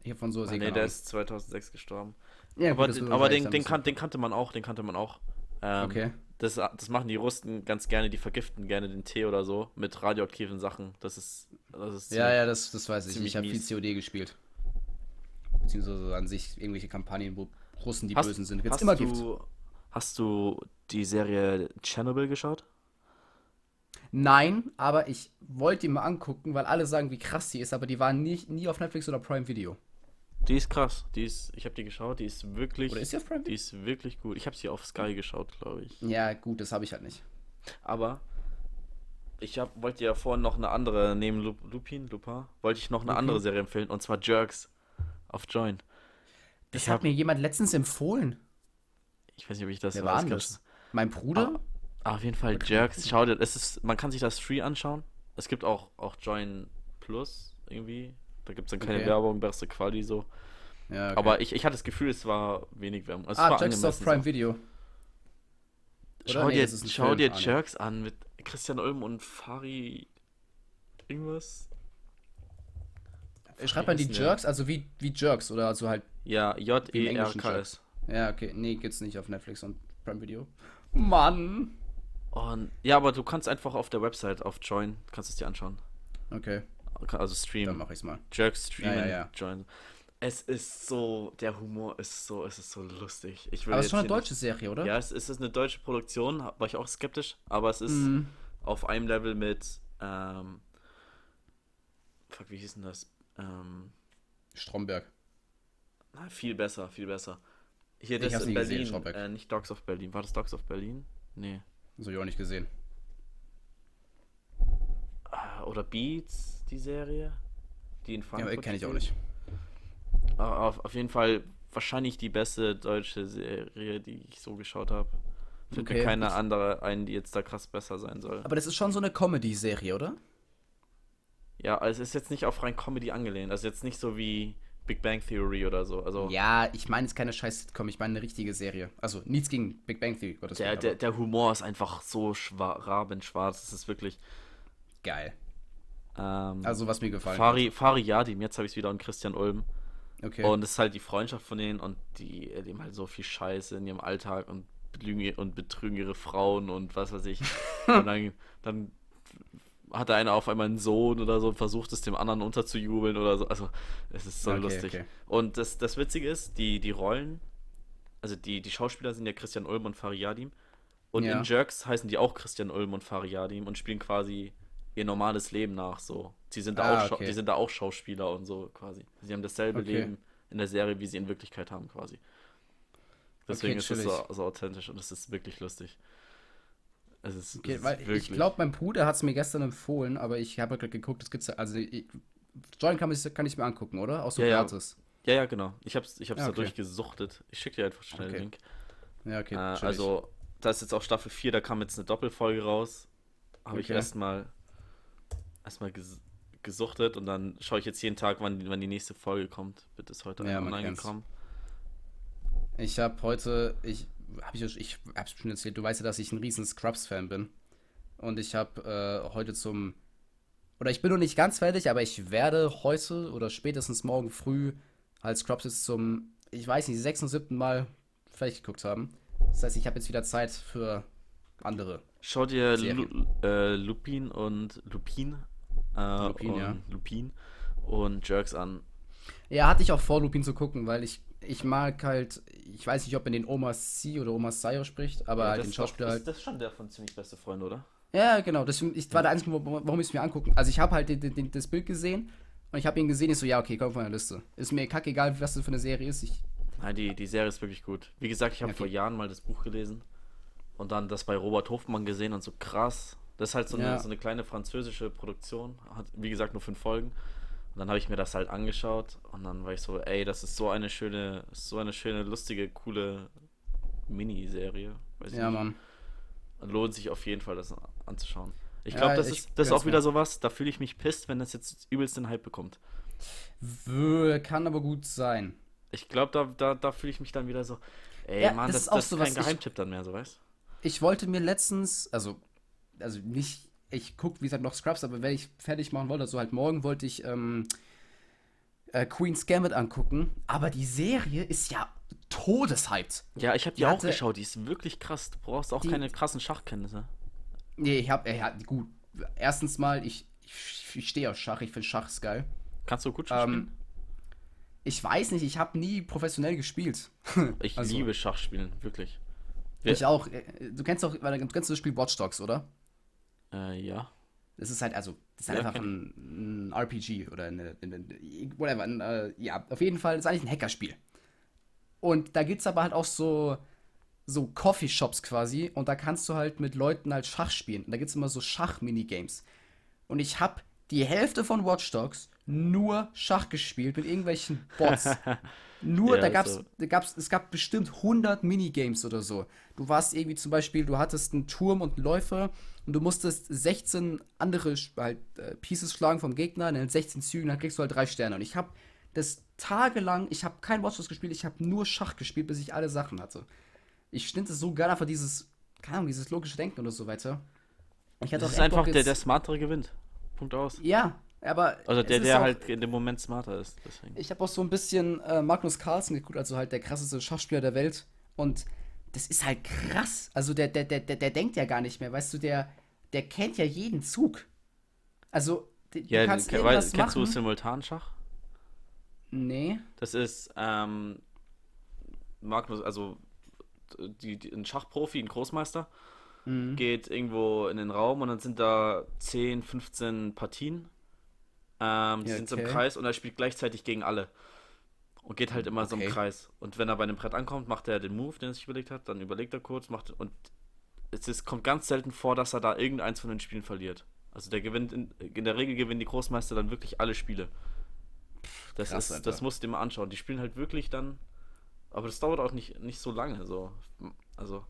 Habe von sowas Ah, nee, der ist 2006 gestorben. Ja, aber gut, aber den, den, so- kan den kannte man auch, den kannte man auch. Ähm, Okay. Das, das machen die Russen ganz gerne, die vergiften gerne den Tee oder so mit radioaktiven Sachen. Das ist, das ist Ja, ja, das, das weiß ich. ziemlich Ich habe viel. COD gespielt. Beziehungsweise an sich irgendwelche Kampagnen, wo Russen die Hast- Bösen sind. Gibt's hast immer du, Gift. Hast du die Serie Chernobyl geschaut? Nein, aber ich wollte die mal angucken, weil alle sagen, wie krass die ist, aber die waren nie, nie auf Netflix oder Prime Video. Die ist krass. Die ist, ich habe die geschaut, die ist wirklich, Oder ist die auf Prime die Video? ist wirklich gut. Ich habe sie auf Sky geschaut, glaube ich. Ja, gut, das habe ich halt nicht. Aber ich hab, wollte ja vorhin noch eine andere, neben Lu- Lupin, Lupin, wollte ich noch eine Lupin? andere Serie empfehlen, und zwar Jerks auf Join. Das Ich hat hab- mir jemand letztens empfohlen. Ich weiß nicht, ob ich das Wer war das? Mein Bruder? Ah, auf jeden Fall Jerks. Schau dir, es ist, man kann sich das free anschauen. Es gibt auch, auch Join Plus irgendwie. Da gibt es dann keine Okay. Werbung, beste Quali so. Ja, okay. Aber ich, ich hatte das Gefühl, es war wenig Werbung. Es ah, war Jack's auf Prime so. Video. Schau Nee, dir, schau Film. dir Ah. Jerks an mit Christian Ulm und Fari irgendwas. Schreibt man die? Jerks, also wie, wie Jerks oder also halt. Ja, englischen J-E-R-K-S. Ja, okay. Nee, gibt's nicht auf Netflix und Prime Video. Mann! Und ja, aber du kannst einfach auf der Website auf Join, kannst es dir anschauen. Okay, Also dann streamen. mache ich's mal. Jerks streamen, Ja, ja, ja. Join. Es ist so, der Humor ist so, es ist so lustig. Ich will Aber es ist schon eine deutsche Serie, oder? Ja, es, es ist eine deutsche Produktion, war ich auch skeptisch, aber es ist Mhm. auf einem Level mit, ähm, fuck, wie hieß denn das? Ähm, Stromberg. na, viel besser, viel besser. Hier, das in gesehen, Berlin, Stromberg. äh, nicht Dogs of Berlin. War das Dogs of Berlin? Nee. So, ich auch nicht gesehen. Ah, Oder Beats, die Serie? Die in Ja, Frankfurt kenne ich auch nicht. Ah, Auf, auf jeden Fall wahrscheinlich die beste deutsche Serie, die ich so geschaut habe. Fällt Okay. mir keine andere ein, die jetzt da krass besser sein soll. Aber das ist schon so eine Comedy-Serie, oder? Ja, also es ist jetzt nicht auf rein Comedy angelehnt. Also jetzt nicht so wie Big Bang Theory oder so. Also Ja, ich meine jetzt keine scheiß Sitcom, ich meine eine richtige Serie. Also nichts gegen Big Bang Theory, Gottes der, Willen, der, der Humor ist einfach so schwa- rabenschwarz. Das ist wirklich. geil. Ähm, Also was mir gefallen Fari, Fari Yadim, jetzt habe ich es wieder und Christian Ulm. hat. Okay. Und es ist halt die Freundschaft von denen und die erleben halt so viel Scheiße in ihrem Alltag und belügen und betrügen ihre Frauen und was weiß ich. und dann, dann hat der eine auf einmal einen Sohn oder so und versucht es dem anderen unterzujubeln oder so. Also es ist so Okay, lustig. okay. Und das, das Witzige ist, die, die Rollen, also die, die Schauspieler sind ja Christian Ulm und Fariadim. Und Ja. in Jerks heißen die auch Christian Ulm und Fariadim und spielen quasi ihr normales Leben nach so. Sie sind da, Ah, auch, okay. die sind da auch Schauspieler und so quasi. Sie haben dasselbe Okay. Leben in der Serie, wie sie in Wirklichkeit haben quasi. Deswegen Okay, ist es so, so authentisch und es ist wirklich lustig. Es ist, Okay, es ist weil ich glaube, mein Bruder hat es mir gestern empfohlen, aber ich habe gerade geguckt, es gibt's also ich, Jordan kann, kann ich mir angucken, oder? Auch so Ja, ja. gratis. Ja, ja, genau. Ich hab's, ich hab's Ja, okay. durchgesuchtet. Ich schicke dir einfach schnell Okay. den Link. Ja, okay. Äh, also, da ist jetzt auch Staffel 4, da kam jetzt eine Doppelfolge raus. Habe ich Okay. erstmal erstmal ges gesuchtet und dann schaue ich jetzt jeden Tag, wann, wann die nächste Folge kommt. Wird es heute Ja, online gekommen? Ich habe heute, ich habe ich, ich hab's schon erzählt, du weißt ja, dass ich ein riesen Scrubs-Fan bin. Und ich habe äh, heute zum, oder ich bin noch nicht ganz fertig, aber ich werde heute oder spätestens morgen früh halt Scrubs jetzt zum, ich weiß nicht, sechsten, siebten Mal fertig geguckt haben. Das heißt, ich habe jetzt wieder Zeit für andere. Schau dir. Lu äh, Lupin und Lupin, äh, Lupin, und ja. Lupin und Jerks an. Ja, hatte ich auch vor, Lupin zu gucken, weil ich, ich mag halt, ich weiß nicht, ob man den Oma C oder Oma Sayo spricht, aber halt das den ist doch- Schauspieler ist halt. das ist schon der von ziemlich beste Freund, oder? Ja, genau. Das ich, war der einzige, warum ich es mir angucken. Also ich habe halt den, den, das Bild gesehen und ich habe ihn gesehen. Ich so, ja, okay, komm von der Liste. Ist mir kackegal, was das für eine Serie ist. Ich, Nein, die, die Serie ist wirklich gut. Wie gesagt, ich habe Okay. vor Jahren mal das Buch gelesen und dann das bei Robert Hofmann gesehen und so krass. Das ist halt so, Ja. eine, so eine kleine französische Produktion. Hat, wie gesagt, nur fünf Folgen. Dann habe ich mir das halt angeschaut und dann war ich so, ey, das ist so eine schöne, so eine schöne, lustige, coole Miniserie. Weiß ja, nicht. Mann. Lohnt sich auf jeden Fall, das anzuschauen. Ich Ja, glaube, das, ich ist, das ist auch wieder mir. sowas, da fühle ich mich pisst, wenn das jetzt übelst den Hype bekommt. Kann aber gut sein. Ich glaube, da, da, da fühle ich mich dann wieder so, ey, Ja, Mann, das das, ist auch das ist so, kein was ich- Geheimtipp dann mehr, so weißt Ich wollte mir letztens, also, also nicht, ich gucke, wie gesagt, noch Scrubs, aber wenn ich fertig machen wollte, also halt morgen wollte ich ähm, äh, Queen's Gambit angucken. Aber die Serie ist ja todeshyped. Ja, ich habe die, Die auch hatte- geschaut, die ist wirklich krass. Du brauchst auch Die- keine krassen Schachkenntnisse. Nee, ich hab, ja, gut. Erstens mal, ich, ich, ich stehe auf Schach, ich finde Schach ist geil. Kannst du gut Schach Ähm, spielen? Ich weiß nicht, ich habe nie professionell gespielt. Ich also- liebe Schachspielen, wirklich. Wir- Ich auch. Äh, Du kennst doch, weil du kennst das Spiel Watch Dogs, oder? Äh, ja. Das ist halt, also, das ist halt Ja, einfach ein, ein RPG oder eine, eine, whatever. Ein, äh, ja, auf jeden Fall, das ist eigentlich ein Hackerspiel. Und da gibt's aber halt auch so, so Coffeeshops quasi und da kannst du halt mit Leuten halt Schach spielen. Und da gibt's immer so Schach-Minigames. Und ich habe die Hälfte von Watch Dogs nur Schach gespielt mit irgendwelchen Bots. Nur, Ja, da gab's, so. da gab's, es gab bestimmt 100 Minigames oder so. Du warst irgendwie zum Beispiel, du hattest einen Turm und einen Läufer und du musstest 16 andere halt, äh, Pieces schlagen vom Gegner in den 16 Zügen, dann kriegst du halt drei Sterne. Und ich habe das tagelang, ich habe kein Watch Dogs gespielt, ich habe nur Schach gespielt, bis ich alle Sachen hatte. Ich finde es so geil, einfach dieses, keine Ahnung, dieses logische Denken oder so weiter. Ich hatte Das ist einfach der, der Smartere gewinnt. Punkt aus. Ja, aber. Also der, der auch- halt in dem Moment smarter ist. Deswegen. Ich habe auch so ein bisschen äh, Magnus Carlsen geguckt, also halt der krasseste Schachspieler der Welt. Und das ist halt krass. Also der, der, der, der, der denkt ja gar nicht mehr. Weißt du, der, der kennt ja jeden Zug. Also, d- Ja, du kannst ke- irgendwas kennst du machen. Simultanschach? Nee. Das ist ähm, Magnus, also die, die, ein Schachprofi, ein Großmeister, Mhm. geht irgendwo in den Raum und dann sind da 10, 15 Partien. Ähm, die Ja, sind so im okay. Kreis und er spielt gleichzeitig gegen alle. Und geht halt immer so im Okay. Kreis. Und wenn er bei einem Brett ankommt, macht er den Move, den er sich überlegt hat, dann überlegt er kurz, macht und es ist, kommt ganz selten vor, dass er da irgendeins von den Spielen verliert. Also der gewinnt, in, in der Regel gewinnen die Großmeister dann wirklich alle Spiele. Das, krass, ist, Alter. das musst du dir mal anschauen. Die spielen halt wirklich dann, aber das dauert auch nicht, nicht so lange. So. Also,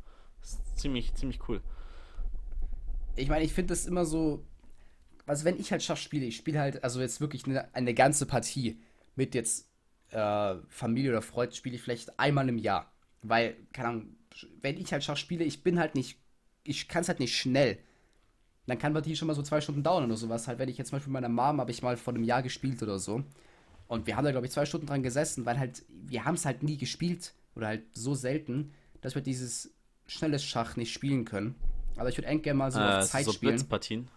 ziemlich, ziemlich cool. Ich meine, ich finde das immer so. Also, wenn ich halt Schach spiele, ich spiele halt, also jetzt wirklich eine, eine ganze Partie mit jetzt äh, Familie oder Freund, spiele ich vielleicht einmal im Jahr. Weil, keine Ahnung, wenn ich halt Schach spiele, ich bin halt nicht, ich kann es halt nicht schnell. Dann kann Partie schon mal so zwei Stunden dauern oder sowas. Halt, wenn ich jetzt zum Beispiel mit meiner Mom habe ich mal vor einem Jahr gespielt oder so. Und wir haben da, glaube ich, zwei Stunden dran gesessen, weil halt, wir haben es halt nie gespielt oder halt so selten, dass wir dieses schnelles Schach nicht spielen können. Aber ich würde eigentlich gerne mal so äh, auf Zeit so spielen. Blitzpartien.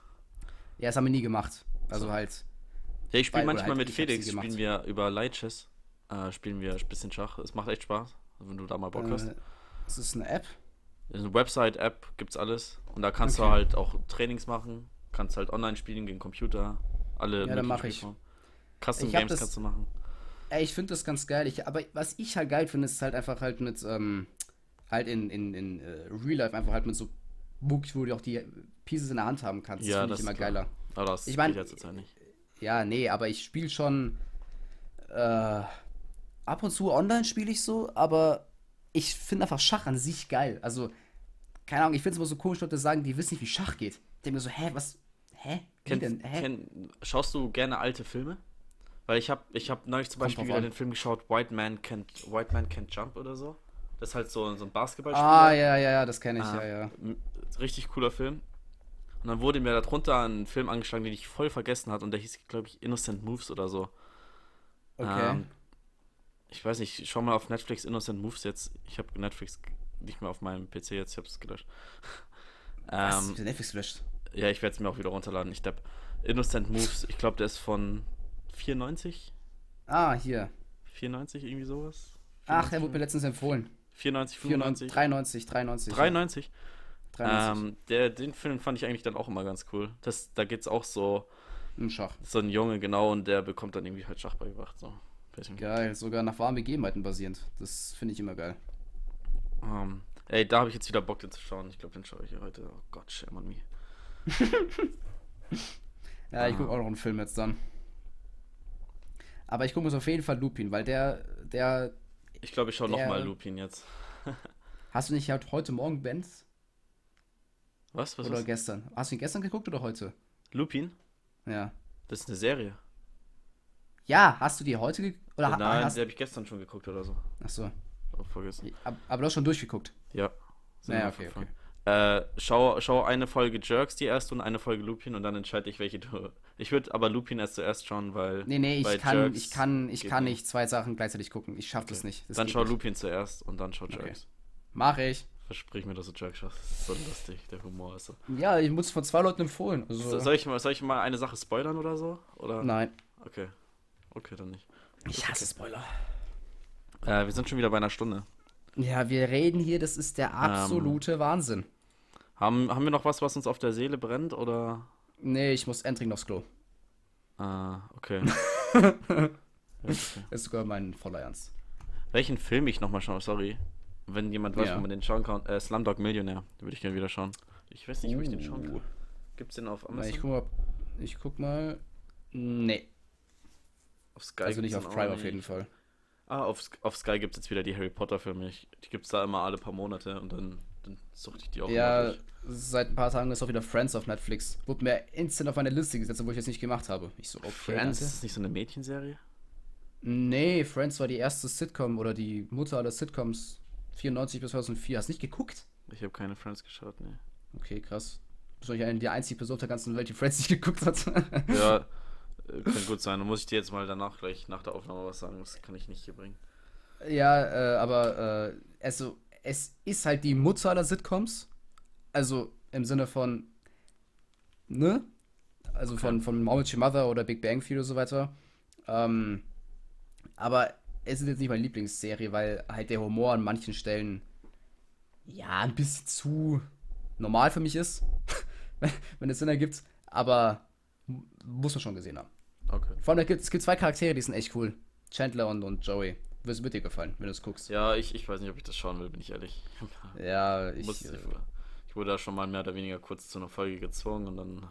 Ja, das haben wir nie gemacht. Also halt. Ja, ich spiele manchmal halt, mit Felix, spielen wir über Light Chess, äh, spielen wir ein bisschen Schach. Es macht echt Spaß, wenn du da mal Bock hast. Äh, ist es eine App? Eine Website-App gibt's alles. Und da kannst du Okay. halt auch Trainings machen. Kannst halt online spielen gegen Computer. Alle Ja, dann mach ich. Custom Ich Games das- kannst du machen. Ey, ich finde das ganz geil. Ich, aber was ich halt geil finde, ist halt einfach halt mit, ähm, halt in, in, in äh, Real Life einfach halt mit so Books, wo du auch die Pieces in der Hand haben kannst. Ja, finde das ich immer ist klar. geiler. Aber das Ich mein- geht ja zurzeit nicht. Ja, nee, aber ich spiele schon. Äh, ab und zu online spiele ich so, aber ich finde einfach Schach an sich geil. Also, keine Ahnung, ich finde es immer so komisch, Leute sagen, die wissen nicht, wie Schach geht. Ich denke mir so, hä, was? Hä? Wie Kennt, denn? Hä? kenn, schaust du gerne alte Filme? Weil ich habe ich hab neulich zum Kommt Beispiel wieder an. den Film geschaut, White Man Can't, White Man Can't Jump oder so. Das ist halt so, so ein Basketballspieler. ah, ja, ja, ja, das kenne ich, Ah, ja, ja. Richtig cooler Film. Und dann wurde mir darunter ein Film angeschlagen, den ich voll vergessen hatte und der hieß, glaube ich, Innocent Moves oder so. Okay. Ähm, ich weiß nicht, schau mal auf Netflix Innocent Moves jetzt. Ich habe Netflix nicht mehr auf meinem PC jetzt, ich habe es gelöscht. Was? ähm, Netflix gelöscht? ja, ich werde es mir auch wieder runterladen. Ich glaube, Innocent Moves, ich glaube, der ist von 94? Ah, hier. 94, irgendwie sowas? Ach, der wurde mir letztens empfohlen. 94, 94, 95? 93, 93. 93? 93. Ähm, der, den Film fand ich eigentlich dann auch immer ganz cool. Das, da geht's auch so, Im Schach. so ein Junge, genau, und der bekommt dann irgendwie halt Schach beigebracht. So. Geil, sogar nach warmen Begebenheiten basierend. Das finde ich immer geil. Ähm, ey, da habe ich jetzt wieder Bock, den zu schauen. Ich glaube, den schaue ich hier heute. Oh Gott, shame on me. Ja, ich Ah. gucke auch noch einen Film jetzt dann. Aber ich gucke mir auf jeden Fall Lupin, weil der, der, Ich glaube, ich schaue nochmal Lupin jetzt. hast du nicht halt heute Morgen Benz? Was? Was Oder ist? gestern? Hast du ihn gestern geguckt oder heute? Lupin? Ja. Das ist eine Serie. Ja, hast du die heute geguckt? Oder Nein, hast die habe ich gestern schon geguckt oder so. Achso. Oh, vergessen. Ab, aber du hast schon durchgeguckt. Ja. Naja, okay, Folgen. Äh, schau, schau eine Folge Jerks, die erste, und eine Folge Lupin, und dann entscheide ich, welche du. Ich würde aber Lupin erst zuerst schauen, weil. Nee, nee, ich kann, Jerks ich kann, ich kann nicht. zwei Sachen gleichzeitig gucken. Ich schaff das Okay. nicht. Das dann schau nicht. Lupin zuerst und dann schau Okay. Jerks. Mach ich. Versprich mir, dass du Jerks schaust. Das ist so lustig, der Humor ist so. Ja, ich muss von zwei Leuten empfohlen. Also, So, Soll ich, mal, soll ich mal eine Sache spoilern oder so? Oder? Nein. Okay. Okay, dann nicht. Ich hasse Spoiler. Äh, wir sind schon wieder bei einer Stunde. Ja, wir reden hier, das ist der absolute Wahnsinn. Haben, haben wir noch was, was uns auf der Seele brennt? Oder. Nee, ich muss endlich aufs Klo. Ah, okay. Ja, okay. Das ist sogar mein voller Ernst. Welchen Film ich nochmal schaue, sorry. Wenn jemand weiß, Ja. wo man den schauen kann. Äh, Slumdog Millionär. Den würde ich gerne wieder schauen. Ich weiß nicht, wo ich den schauen kann. Uh. Gibt's den auf Na, Amazon? ich guck mal. Ich guck mal. Nee, auf Sky also nicht auf Prime auf jeden nicht. Fall. Ah, auf, auf Sky gibt es jetzt wieder die Harry Potter Filme. Ich, die gibt es da immer alle paar Monate und dann, dann suchte ich die auch Ja, seit ein paar Tagen ist auch wieder Friends auf Netflix. Wurde mir instant auf meine Liste gesetzt, obwohl ich es nicht gemacht habe. Ich so, okay. Friends, ist das nicht so eine Mädchenserie? Nee, Friends war die erste Sitcom oder die Mutter aller Sitcoms. 94 bis 2004. Hast du nicht geguckt? Ich habe keine Friends geschaut, nee. Okay, krass. Du bist wahrscheinlich die einzige Person auf der ganzen Welt, die Friends nicht geguckt hat. Ja, kann gut sein. Dann muss ich dir jetzt mal danach gleich nach der Aufnahme was sagen. Das kann ich nicht hier bringen. Ja, äh, aber äh, also, es ist halt die Mutter aller Sitcoms. Also im Sinne von, ne? Also Okay. von, von How Your Mother oder Big Bang Theory und so weiter. Ähm, Aber es ist jetzt nicht meine Lieblingsserie, weil halt der Humor an manchen Stellen ja ein bisschen zu normal für mich ist, wenn es Sinn ergibt. Aber muss man schon gesehen haben. Okay. Vor allem, es gibt zwei Charaktere, die sind echt cool. Chandler und, und Joey. Wird, wird dir gefallen, wenn du es guckst. Ja, ich, ich weiß nicht, ob ich das schauen will, bin ich ehrlich. Ja, ich. Muss, äh, ich, ich wurde da schon mal mehr oder weniger kurz zu einer Folge gezwungen und dann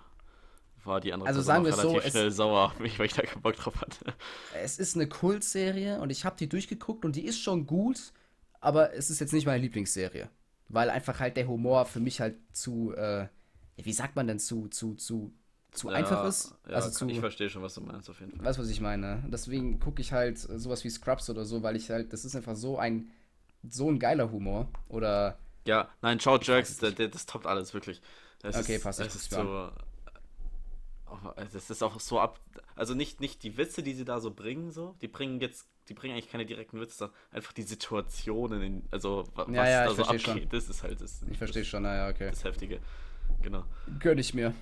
war die andere Also Person sagen wir es so, relativ es- schnell sauer auf mich, weil ich da keinen Bock drauf hatte. es ist eine Kultserie und ich habe die durchgeguckt und die ist schon gut, aber es ist jetzt nicht meine Lieblingsserie. Weil einfach halt der Humor für mich halt zu, äh, wie sagt man denn, zu, zu, zu, zu einfach ist. Ja, also zu, ich verstehe schon, was du meinst, auf jeden Fall. weißt du, was ich meine? Deswegen gucke ich halt sowas wie Scrubs oder so, weil ich halt, das ist einfach so ein, so ein geiler Humor. Oder, Ja, nein, schau Jerks, der, das toppt alles, wirklich. Das Okay, ist, passt, das ist so. oh, Das ist auch so ab. Also nicht, nicht die Witze, die sie da so bringen, so. Die bringen jetzt, die bringen eigentlich keine direkten Witze, sondern einfach die Situationen, in, also wa- was Ja, ja, da ich so abgeht. Das ist halt das. ich verstehe das, schon, naja, okay. Das Heftige. Genau. Gönn ich mir.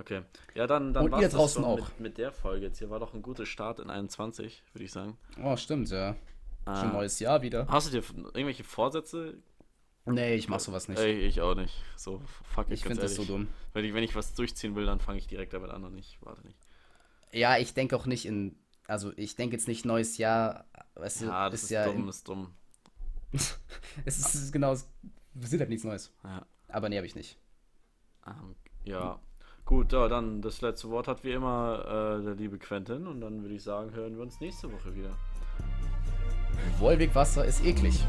Okay. Ja, dann, dann das draußen schon auch. Mit, mit der Folge jetzt. Hier war doch ein guter Start in 21, würde ich sagen. Oh, stimmt, ja. Schon Ah. neues Jahr wieder. Hast du dir irgendwelche Vorsätze? Nee, ich mach sowas nicht. Ey, ich auch nicht. So, fuck ich ich finde das so dumm. Wenn ich, wenn ich was durchziehen will, dann fange ich direkt damit an und ich warte nicht. Ja, ich denke auch nicht in. Also, ich denke jetzt nicht neues Jahr. Weißt du, Ja, das ist, ja. dumm, in- ist dumm. es ist, es ist genau. Es sind halt nichts Neues. Ja. Aber nee, habe ich nicht. Ähm, ja. Gut, ja, dann das letzte Wort hat wie immer äh, der liebe Quentin und dann würde ich sagen, hören wir uns nächste Woche wieder. Wolwig Wasser ist eklig.